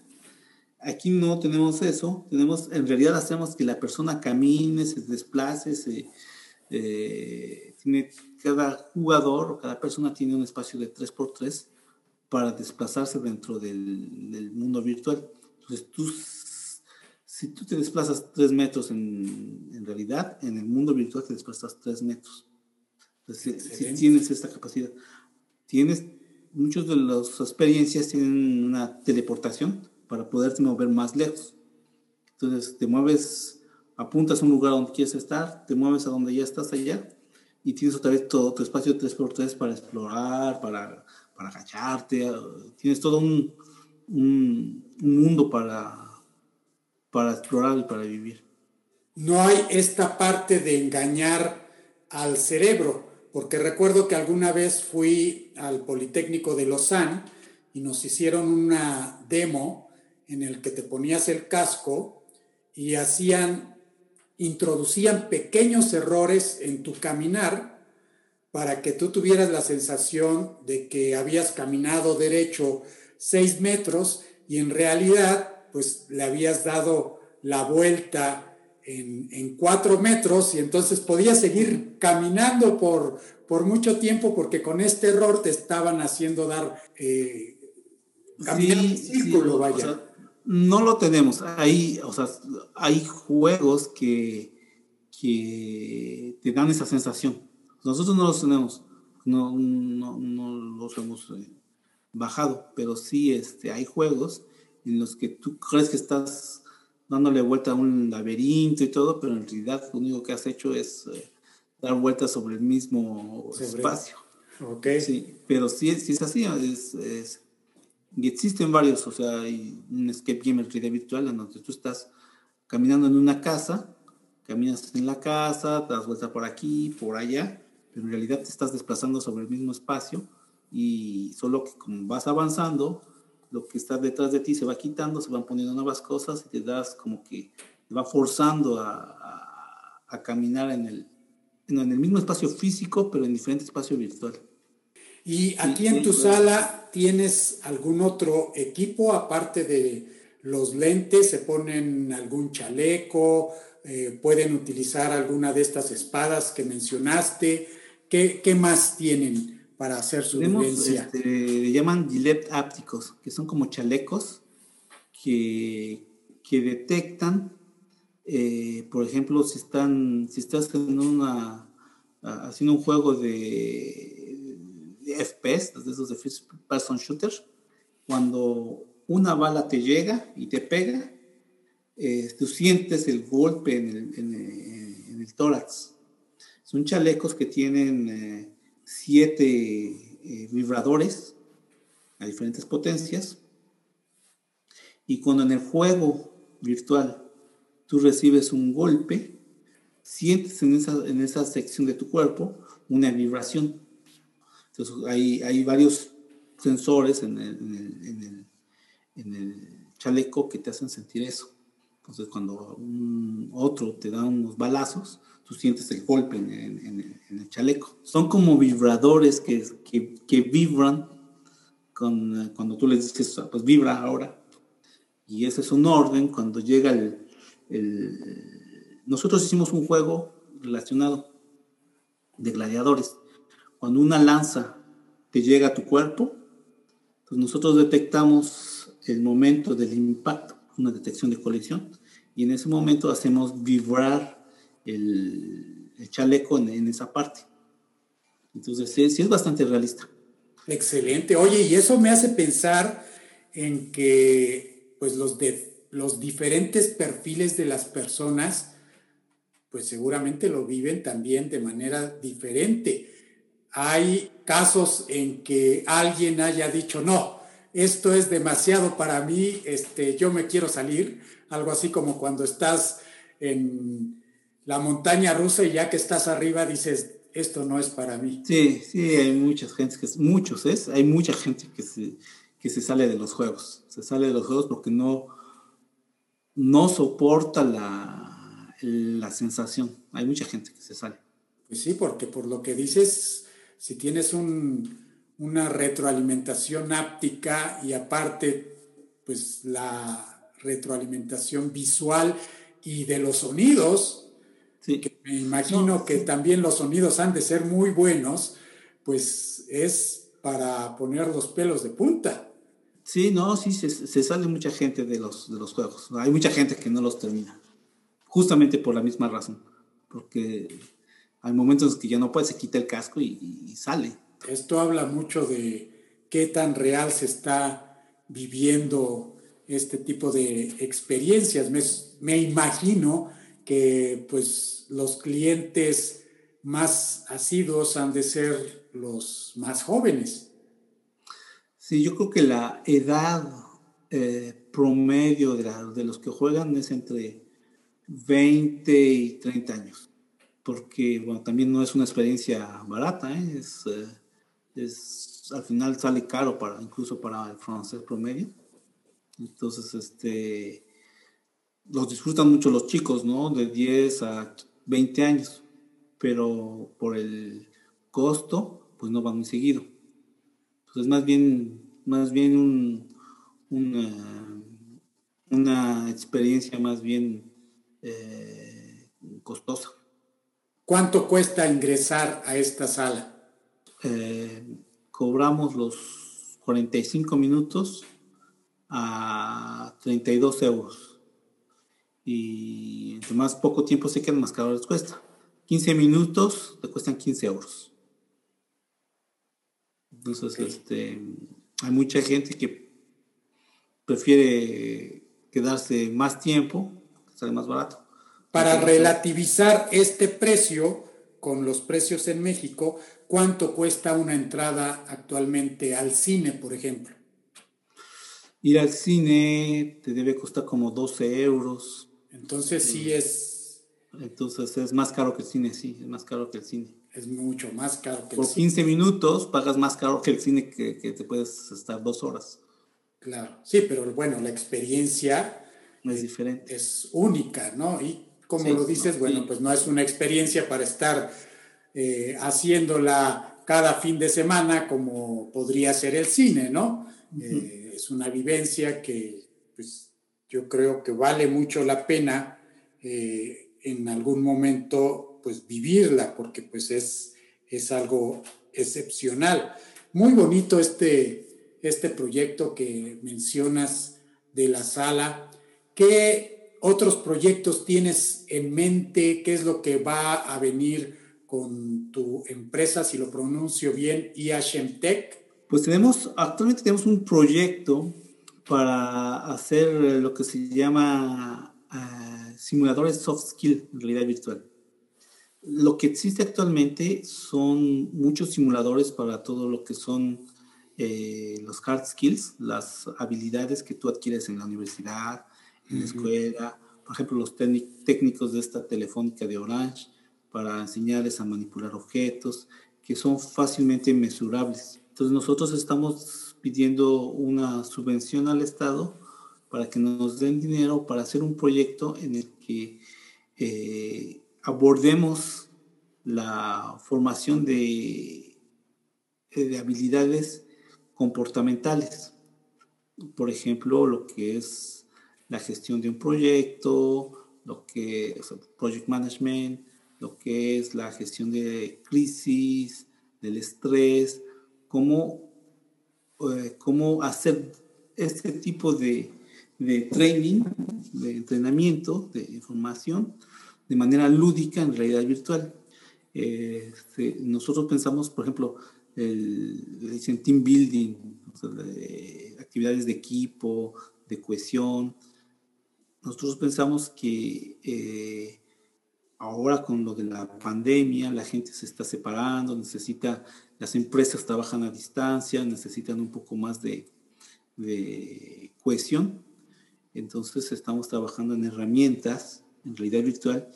Aquí no tenemos eso, tenemos, en realidad hacemos que la persona camine, se desplace, se, eh, tiene, cada jugador o cada persona tiene un espacio de 3x3 para desplazarse dentro del, del mundo virtual. Entonces tú si tú te desplazas tres metros en, en, realidad, en el mundo virtual te desplazas tres metros. Entonces, si, tienes esta capacidad, tienes, muchos de las experiencias tienen una teleportación para poderte mover más lejos. Entonces, te mueves, apuntas a un lugar donde quieres estar, te mueves a donde ya estás allá y tienes otra vez todo tu espacio de 3x3 para explorar, para, para agacharte, tienes todo un, un, un mundo para para explorar y para vivir. No hay esta parte de engañar al cerebro, porque recuerdo que alguna vez fui al Politécnico de Lausanne y nos hicieron una demo en el que te ponías el casco y hacían introducían pequeños errores en tu caminar para que tú tuvieras la sensación de que habías caminado derecho seis metros y en realidad pues le habías dado la vuelta en, cuatro metros y entonces podías seguir caminando por, por mucho tiempo porque con este error te estaban haciendo dar eh, círculo, vaya. No lo tenemos. Hay, o sea, hay juegos que, que te dan esa sensación. Nosotros no los tenemos, no, no, no los hemos eh, bajado, pero sí este, hay juegos en los que tú crees que estás dándole vuelta a un laberinto y todo, pero en realidad lo único que has hecho es eh, dar vueltas sobre el mismo espacio. Ok. Sí, pero sí, sí es así, es, y existen varios, o sea, hay un escape game en realidad virtual en donde tú estás caminando en una casa, caminas en la casa, das vuelta por aquí, por allá, pero en realidad te estás desplazando sobre el mismo espacio y solo que como vas avanzando, lo que está detrás de ti se va quitando, se van poniendo nuevas cosas y te das como que te va forzando a, a, caminar en el, en el mismo espacio físico, pero en diferente espacio virtual. Y aquí en tu sala tienes algún otro equipo aparte de los lentes, se ponen algún chaleco, eh, pueden utilizar alguna de estas espadas que mencionaste. ¿Qué, qué más tienen? para hacer su este, le llaman Gillette ápticos, que son como chalecos que, que detectan, eh, por ejemplo, si, están, si estás en una, haciendo un juego de FPS, de esos de First Person Shooter, cuando una bala te llega y te pega, eh, tú sientes el golpe en el, en el, tórax. Son chalecos que tienen... Eh, siete eh, vibradores a diferentes potencias. Y cuando en el juego virtual tú recibes un golpe, sientes en esa, en esa sección de tu cuerpo una vibración. Entonces hay, varios sensores en el, chaleco que te hacen sentir eso. Entonces cuando un otro te da unos balazos, tú sientes el golpe en, el chaleco. Son como vibradores que, que, vibran con, cuando tú les dices, pues vibra ahora. Y ese es un orden cuando llega el, Nosotros hicimos un juego relacionado de gladiadores. Cuando una lanza te llega a tu cuerpo, pues nosotros detectamos el momento del impacto, una detección de colisión, y en ese momento hacemos vibrar el, chaleco en, esa parte. Entonces, sí, es bastante realista. Excelente. Oye, y eso me hace pensar en que pues los, de, los diferentes perfiles de las personas, pues seguramente lo viven también de manera diferente. Hay casos en que alguien haya dicho, no, esto es demasiado para mí, este, yo me quiero salir, algo así como cuando estás en, la montaña rusa y ya que estás arriba dices, esto no es para mí. Sí, sí, hay muchas gente que, muchos es, hay mucha gente que se, que se sale de los juegos, se sale de los juegos porque no, no soporta la, la sensación. Hay mucha gente que se sale. Pues sí, porque por lo que dices, si tienes un, una retroalimentación áptica y aparte, pues la retroalimentación visual y de los sonidos, que me imagino que también los sonidos han de ser muy buenos, pues es para poner los pelos de punta. Sí, no, sí, se, sale mucha gente de los, de los juegos. Hay mucha gente que no los termina, justamente por la misma razón, porque hay momentos que ya no puede, se quita el casco y, sale. Esto habla mucho de qué tan real se está viviendo este tipo de experiencias. Me, me imagino que pues los clientes más asiduos han de ser los más jóvenes. Sí, yo creo que la edad eh, promedio de, los que juegan es entre 20 y 30 años, porque bueno, también no es una experiencia barata, ¿eh? es, eh, es, al final sale caro para, incluso para el francés promedio. Entonces, este, los disfrutan mucho los chicos, ¿no? De 10 a 20 años, pero por el costo, pues no van muy seguido. Entonces, más bien, más bien un, una, una experiencia más bien eh, costosa. ¿Cuánto cuesta ingresar a esta sala? Eh, cobramos los 45 minutos a 32 euros. Y entre más poco tiempo se quedan, más caro les cuesta. 15 minutos te cuestan 15 euros. Entonces, este, hay mucha gente que prefiere quedarse más tiempo, sale más barato. Para relativizar este precio con los precios en México, ¿cuánto cuesta una entrada actualmente al cine, por ejemplo? Ir al cine te debe costar como 12 euros. Entonces sí es... Entonces es más caro que el cine, sí, es más caro que el cine. Es mucho más caro que Por el cine. Por 15 minutos pagas más caro que el cine que, que, te puedes estar dos horas. Claro, sí, pero bueno, la experiencia es diferente. Es única, ¿no? Y como lo dices, bueno, pues no es una experiencia para estar eh, haciéndola cada fin de semana como podría ser el cine, ¿no? Eh, es una vivencia que pues, yo creo que vale mucho la pena eh, en algún momento pues vivirla, porque pues es, es algo excepcional. Muy bonito este, este proyecto que mencionas de la sala. ¿Qué otros proyectos tienes en mente? ¿Qué es lo que va a venir con tu empresa, si lo pronuncio bien, IHM Tech? Pues tenemos, actualmente tenemos un proyecto para hacer lo que se llama uh, simuladores soft skill en realidad virtual. Lo que existe actualmente son muchos simuladores para todo lo que son eh, los hard skills, las habilidades que tú adquieres en la universidad, en la escuela, por ejemplo, los técnicos de esta telefónica de Orange, para enseñarles a manipular objetos que son fácilmente mesurables. Entonces nosotros estamos pidiendo una subvención al Estado para que nos den dinero para hacer un proyecto en el que eh, abordemos la formación de, de habilidades comportamentales. Por ejemplo, lo que es la gestión de un proyecto, lo que es project management, lo que es la gestión de crisis, del estrés, cómo, eh, cómo hacer este tipo de, de training, de entrenamiento, de información, de manera lúdica en realidad virtual. Este, nosotros pensamos, por ejemplo, el, team building, actividades de equipo, de cohesión, nosotros pensamos que eh, ahora con lo de la pandemia, la gente se está separando, necesita, las empresas trabajan a distancia, necesitan un poco más de, de cohesión. Entonces estamos trabajando en herramientas, en realidad virtual,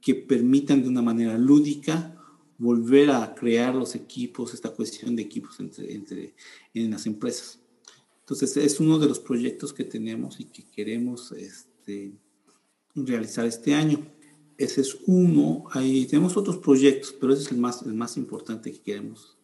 que permitan de una manera lúdica volver a crear los equipos, esta cuestión de equipos entre, entre, en las empresas. Entonces es uno de los proyectos que tenemos y que queremos este, realizar este año. Ese es uno. Ahí tenemos otros proyectos, pero ese es el más, el más importante que queremos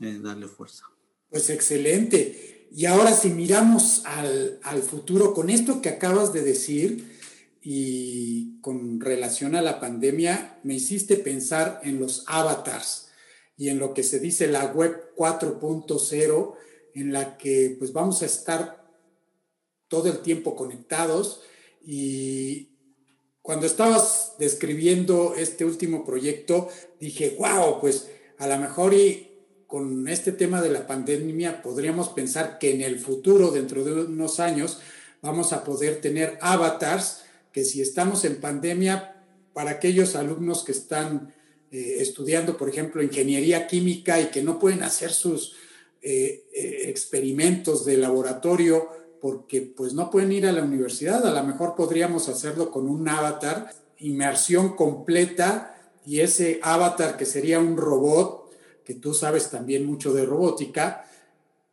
eh, darle fuerza. Pues excelente. Y ahora si miramos al, al, futuro, con esto que acabas de decir y con relación a la pandemia, me hiciste pensar en los avatars y en lo que se dice la web 4.0, en la que pues vamos a estar todo el tiempo conectados y cuando estabas describiendo este último proyecto, dije, wow, pues a lo mejor y con este tema de la pandemia podríamos pensar que en el futuro, dentro de unos años, vamos a poder tener avatars que si estamos en pandemia, para aquellos alumnos que están eh, estudiando, por ejemplo, ingeniería química y que no pueden hacer sus eh, eh, experimentos de laboratorio, porque pues no pueden ir a la universidad, a lo mejor podríamos hacerlo con un avatar, inmersión completa y ese avatar que sería un robot, que tú sabes también mucho de robótica,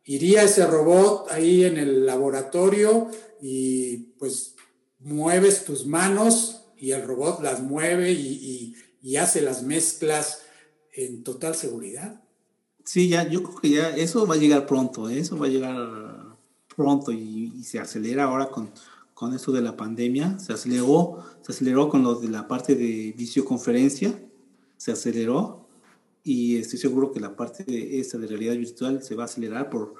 iría ese robot ahí en el laboratorio y pues mueves tus manos y el robot las mueve y, y hace las mezclas en total seguridad. Sí, ya, yo creo que ya eso va a llegar pronto, ¿eh? eso va a llegar pronto y, se acelera ahora con, con esto de la pandemia, se aceleró, se aceleró con lo de la parte de videoconferencia, se aceleró y estoy seguro que la parte de esta de realidad virtual se va a acelerar por,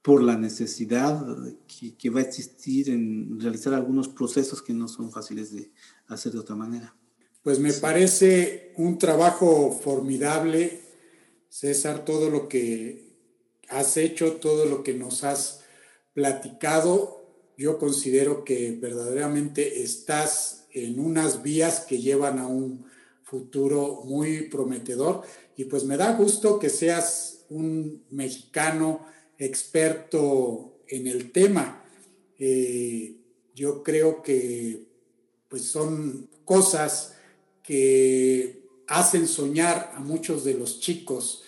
por la necesidad que, que, va a existir en realizar algunos procesos que no son fáciles de hacer de otra manera. Pues me parece un trabajo formidable, César, todo lo que has hecho, todo lo que nos has platicado. Yo considero que verdaderamente estás en unas vías que llevan a un futuro muy prometedor y pues me da gusto que seas un mexicano experto en el tema. Eh, yo creo que pues son cosas que hacen soñar a muchos de los chicos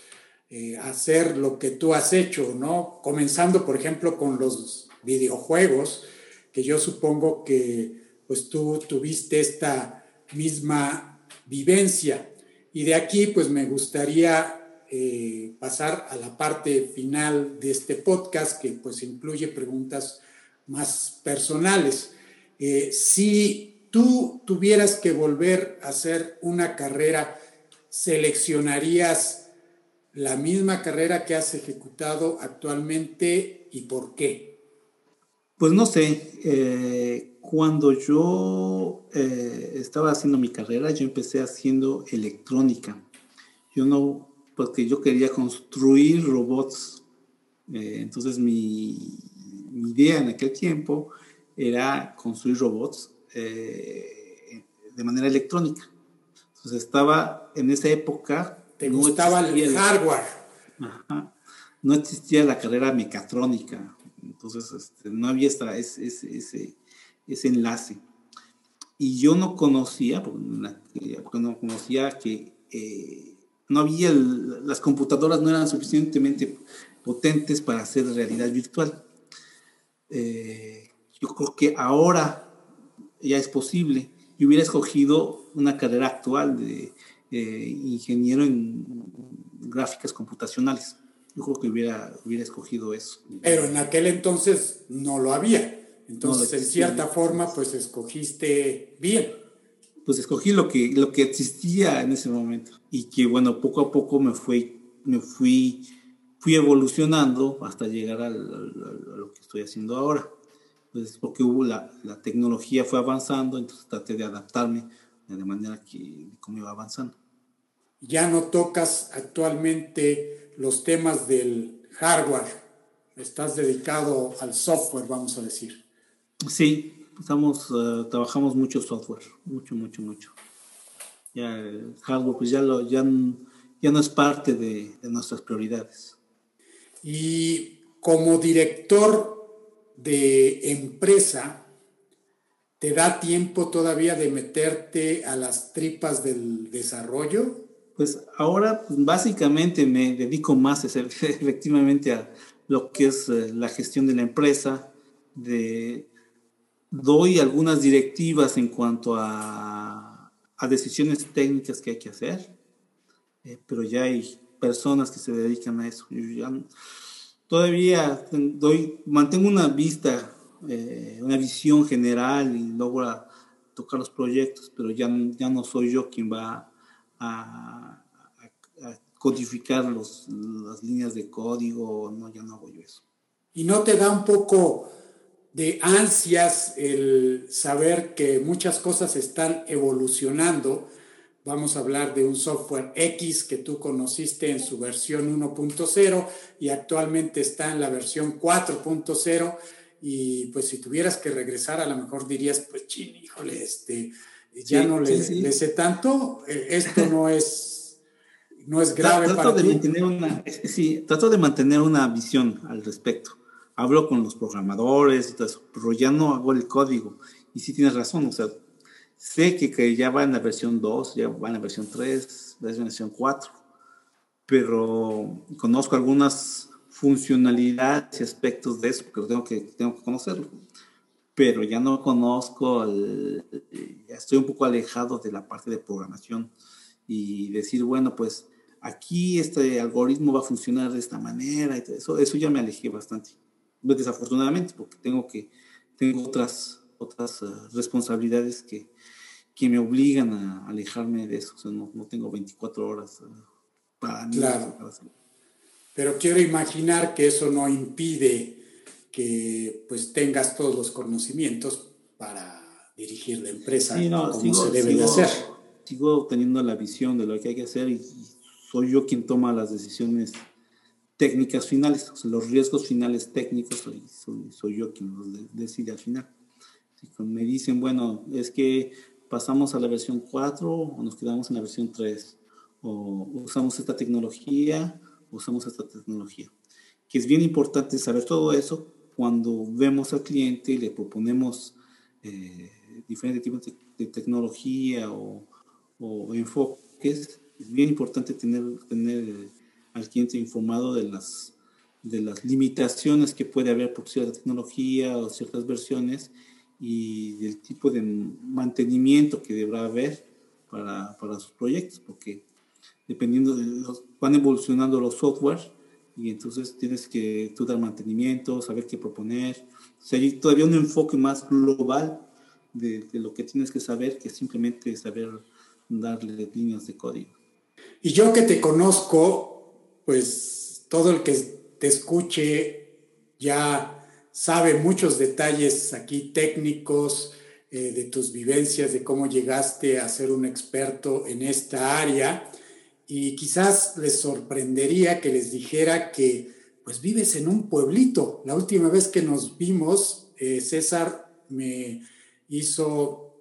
eh, hacer lo que tú has hecho, ¿no? Comenzando, por ejemplo, con los videojuegos, que yo supongo que pues tú tuviste esta misma vivencia. Y de aquí, pues me gustaría eh, pasar a la parte final de este podcast, que pues incluye preguntas más personales. Eh, si tú tuvieras que volver a hacer una carrera, ¿seleccionarías la misma carrera que has ejecutado actualmente y por qué? Pues no sé, eh, cuando yo eh, estaba haciendo mi carrera, yo empecé haciendo electrónica. Yo no, porque yo quería construir robots. Eh, entonces mi, mi, idea en aquel tiempo era construir robots de manera electrónica. Entonces estaba en esa época te no gustaba el hardware. No existía la carrera mecatrónica, entonces este, no había esta, ese, ese, ese, enlace. Y yo no conocía, porque no conocía que eh, no había, las computadoras no eran suficientemente potentes para hacer realidad virtual. Eh, yo creo que ahora ya es posible. Yo hubiera escogido una carrera actual de eh, ingeniero en gráficas computacionales. Yo creo que hubiera, hubiera escogido eso. Pero en aquel entonces no lo había. Entonces, en cierta forma, pues escogiste bien. Pues escogí lo que, lo que existía en ese momento. Y que, bueno, poco a poco me, fue, me fui, fui evolucionando hasta llegar a lo que estoy haciendo ahora. Pues porque hubo la, la tecnología fue avanzando, entonces traté de adaptarme de manera que como iba avanzando. Ya no tocas actualmente los temas del hardware, estás dedicado al software, vamos a decir. Sí, estamos, eh, trabajamos mucho software, mucho, mucho, mucho. Ya el hardware pues ya, lo, ya, ya no es parte de, de nuestras prioridades. Y como director de empresa, ¿Te da tiempo todavía de meterte a las tripas del desarrollo? Pues ahora pues, básicamente me dedico más efectivamente a lo que es eh, la gestión de la empresa, de, doy algunas directivas en cuanto a, a decisiones técnicas que hay que hacer, eh, pero ya hay personas que se dedican a eso. Yo todavía doy, mantengo una vista eh, una visión general y logra tocar los proyectos, pero ya, ya no soy yo quien va a, codificar los, las líneas de código, no, ya no hago yo eso. ¿Y no te da un poco de ansias el saber que muchas cosas están evolucionando? Vamos a hablar de un software X que tú conociste en su versión 1.0 y actualmente está en la versión 4.0 y pues si tuvieras que regresar a lo mejor dirías, pues chin, híjole, este, ya no le, sé tanto, eh, esto no es, no es grave trato para de Mantener una, sí, trato de mantener una visión al respecto. Hablo con los programadores y todo eso, pero ya no hago el código. Y sí tienes razón, o sea, sé que, que ya va en la versión 2, ya va en la versión 3, va en la versión 4, pero conozco algunas funcionalidades y aspectos de eso, porque tengo que, tengo que conocerlo. Pero ya no conozco, ya estoy un poco alejado de la parte de programación y decir, bueno, pues aquí este algoritmo va a funcionar de esta manera, y eso, eso ya me alejé bastante. Desafortunadamente, porque tengo que, tengo otras otras responsabilidades que, que me obligan a alejarme de eso. O sea, no, no tengo 24 horas para Claro. Pero quiero imaginar que eso no impide que pues tengas todos los conocimientos para dirigir la empresa como se debe de hacer. Sigo teniendo la visión de lo que hay que hacer y, soy yo quien toma las decisiones técnicas finales, o sea, los riesgos finales técnicos, soy, soy, yo quien los decide al final. Si me dicen, bueno, es que pasamos a la versión 4 o nos quedamos en la versión 3, o usamos esta tecnología, usamos esta tecnología. Que es bien importante saber todo eso cuando vemos al cliente y le proponemos eh, diferentes tipos de, tecnología o, enfoques, es bien importante tener, tener al cliente informado de las, de las limitaciones que puede haber por cierta tecnología o ciertas versiones y del tipo de mantenimiento que deberá haber para, para sus proyectos, porque dependiendo de los, van evolucionando los software y entonces tienes que tú dar mantenimiento, saber qué proponer. O sea, hay todavía un enfoque más global de, de, lo que tienes que saber que simplemente saber darle líneas de código. Y yo que te conozco, pues todo el que te escuche ya sabe muchos detalles aquí técnicos eh, de tus vivencias, de cómo llegaste a ser un experto en esta área y quizás les sorprendería que les dijera que pues vives en un pueblito. La última vez que nos vimos, eh, César me hizo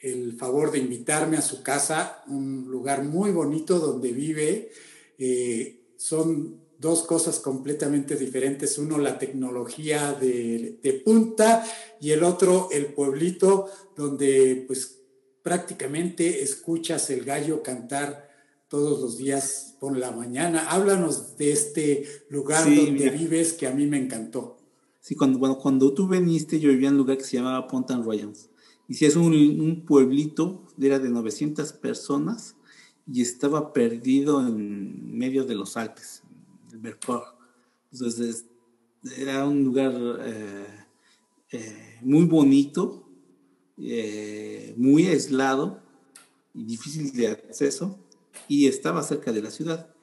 el favor de invitarme a su casa, un lugar muy bonito donde vive. Eh, son dos cosas completamente diferentes. Uno, la tecnología de, de, punta y el otro, el pueblito, donde pues prácticamente escuchas el gallo cantar todos los días por la mañana. Háblanos de este lugar donde vives que a mí me encantó. Sí, cuando, bueno, cuando tú viniste, yo vivía en un lugar que se llamaba Pontan Royals. Y si es un, un, pueblito, era de 900 personas y estaba perdido en medio de los Alpes, el Vercors. Entonces, era un lugar eh, eh, muy bonito, eh, muy aislado y difícil de acceso y estaba cerca de la ciudad.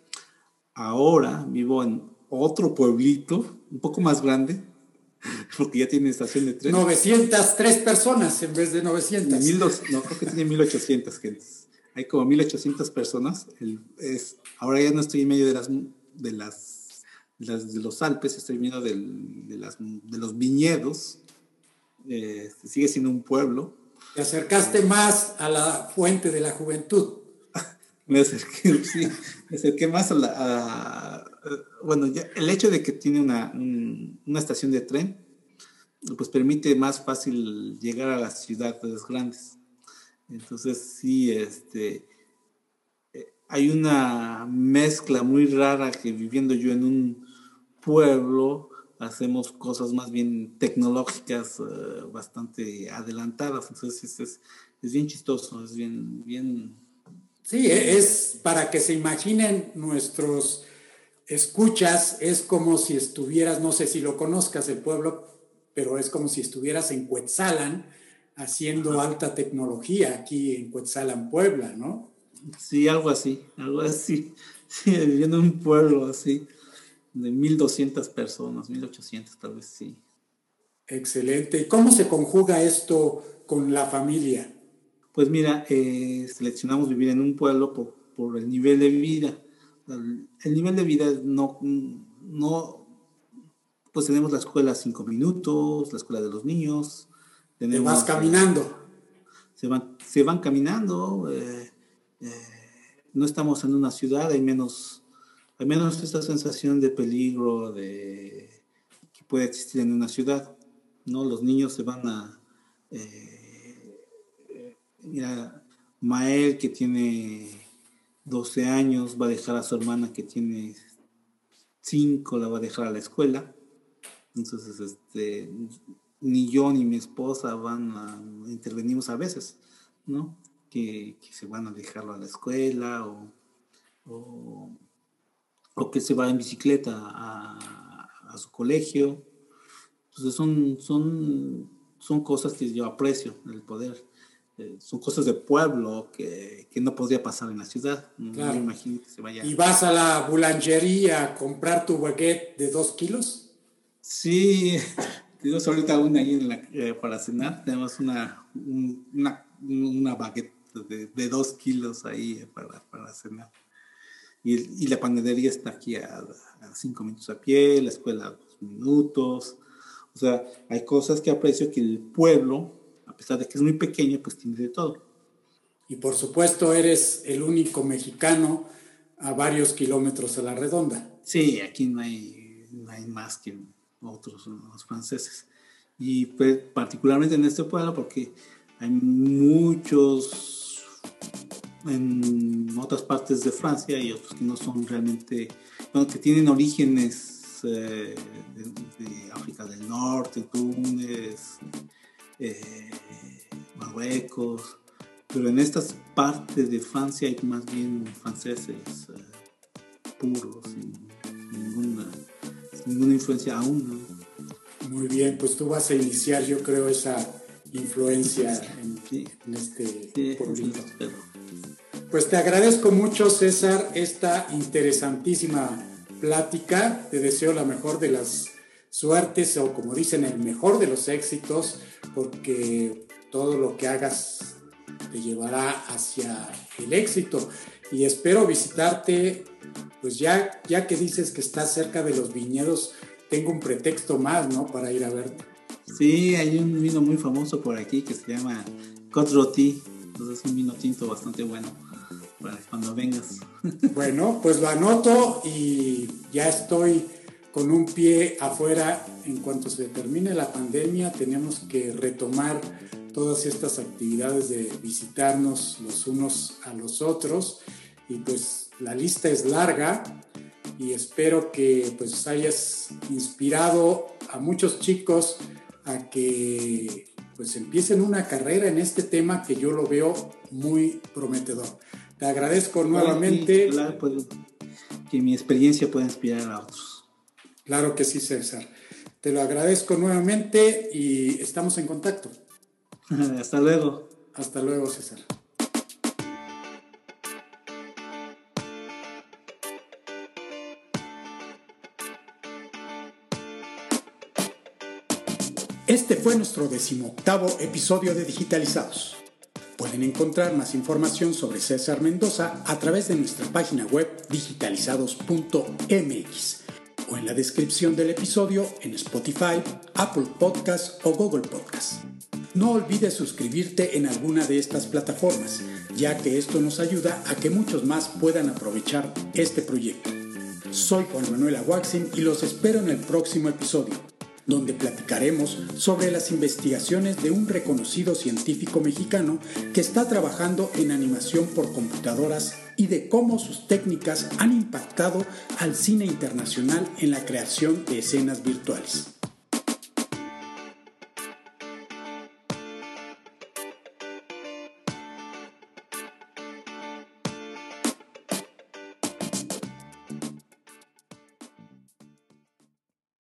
Ahora vivo en otro pueblito, un poco más grande, porque ya tiene estación de tren. 903 personas en vez de 900. no, creo que tiene 1800 gentes. Hay como 1800 personas. es, ahora ya no estoy en medio de las, de las, de, los Alpes, estoy en medio de, las, de los viñedos. Eh, sigue siendo un pueblo. Te acercaste más a la fuente de la juventud me acerqué, sí, me acerqué más a la... bueno, el hecho de que tiene una, una, estación de tren, pues permite más fácil llegar a las ciudades grandes. Entonces, sí, este, eh, hay una mezcla muy rara que viviendo yo en un pueblo, hacemos cosas más bien tecnológicas eh, bastante adelantadas. Entonces, es, es, es bien chistoso, es bien, bien Sí, e-, es para que se imaginen nuestros escuchas, es como si estuvieras, no sé si lo conozcas el pueblo, pero es como si estuvieras en Cuetzalan haciendo alta tecnología aquí en Cuetzalan, Puebla, ¿no? Sí, algo así, algo así. Sí, viviendo en un pueblo así, de 1200 personas, 1800 tal vez, sí. Excelente. ¿Y cómo se conjuga esto con la familia? Pues mira, eh, seleccionamos vivir en un pueblo por, por, el nivel de vida. El nivel de vida no, no, pues tenemos la escuela a cinco minutos, la escuela de los niños. Tenemos, Te vas caminando. Se van, se van caminando. Eh, eh, no estamos en una ciudad, hay menos, hay menos esta sensación de peligro de, que puede existir en una ciudad. ¿no? Los niños se van a... Eh, Mira, Mael, que tiene 12 años, va a dejar a su hermana que tiene 5, la va a dejar a la escuela. Entonces, este, ni yo ni mi esposa van a, intervenimos a veces, ¿no? Que, se van a dejarlo a la escuela o, o, que se va en bicicleta a, a su colegio. Entonces son, son son cosas que yo aprecio del poder. Eh, son cosas de pueblo que, que, no podría pasar en la ciudad. No me imagino que se vaya. ¿Y vas a la boulangería a comprar tu baguette de dos kilos? Sí, tenemos ahorita una ahí en la, eh, para cenar. Tenemos una, una, una baguette de, de, dos kilos ahí eh, para, para cenar. Y, y, la panadería está aquí a, a, cinco minutos a pie, la escuela a dos minutos. O sea, hay cosas que aprecio que el pueblo a pesar de que es muy pequeña, pues tiene de todo. Y por supuesto eres el único mexicano a varios kilómetros a la redonda. Sí, aquí no hay, no hay más que otros los franceses. Y pues, particularmente en este pueblo porque hay muchos en otras partes de Francia y otros que no son realmente, que tienen orígenes eh, de, de, África del Norte, Túnez, eh, Marruecos, pero en estas partes de Francia hay más bien franceses eh, puros, sin ninguna, ninguna, influencia aún. Muy bien, pues tú vas a iniciar, yo creo, esa influencia en, en este sí, Pues te agradezco mucho, César, esta interesantísima plática. Te deseo la mejor de las suertes o como dicen, el mejor de los éxitos porque todo lo que hagas te llevará hacia el éxito. Y espero visitarte, pues ya, ya que dices que estás cerca de los viñedos, tengo un pretexto más, ¿no? Para ir a verte. Sí, hay un vino muy famoso por aquí que se llama Côte Rôti. Entonces es un vino tinto bastante bueno para cuando vengas. Bueno, pues lo anoto y ya estoy con un pie afuera en cuanto se termine la pandemia, tenemos que retomar todas estas actividades de visitarnos los unos a los otros y pues la lista es larga y espero que pues hayas inspirado a muchos chicos a que pues empiecen una carrera en este tema que yo lo veo muy prometedor. Te agradezco nuevamente. Pues, que mi experiencia pueda inspirar a otros. Claro que sí, César. Te lo agradezco nuevamente y estamos en contacto. Hasta luego. Hasta luego, César. Este fue nuestro decimoctavo episodio de Digitalizados. Pueden encontrar más información sobre César Mendoza a través de nuestra página web digitalizados.mx o en la descripción del episodio en Spotify, Apple Podcasts o Google Podcasts. No olvides suscribirte en alguna de estas plataformas, ya que esto nos ayuda a que muchos más puedan aprovechar este proyecto. Soy Juan Manuel Aguaxin y los espero en el próximo episodio, donde platicaremos sobre las investigaciones de un reconocido científico mexicano que está trabajando en animación por computadoras y de cómo sus técnicas han impactado al cine internacional en la creación de escenas virtuales.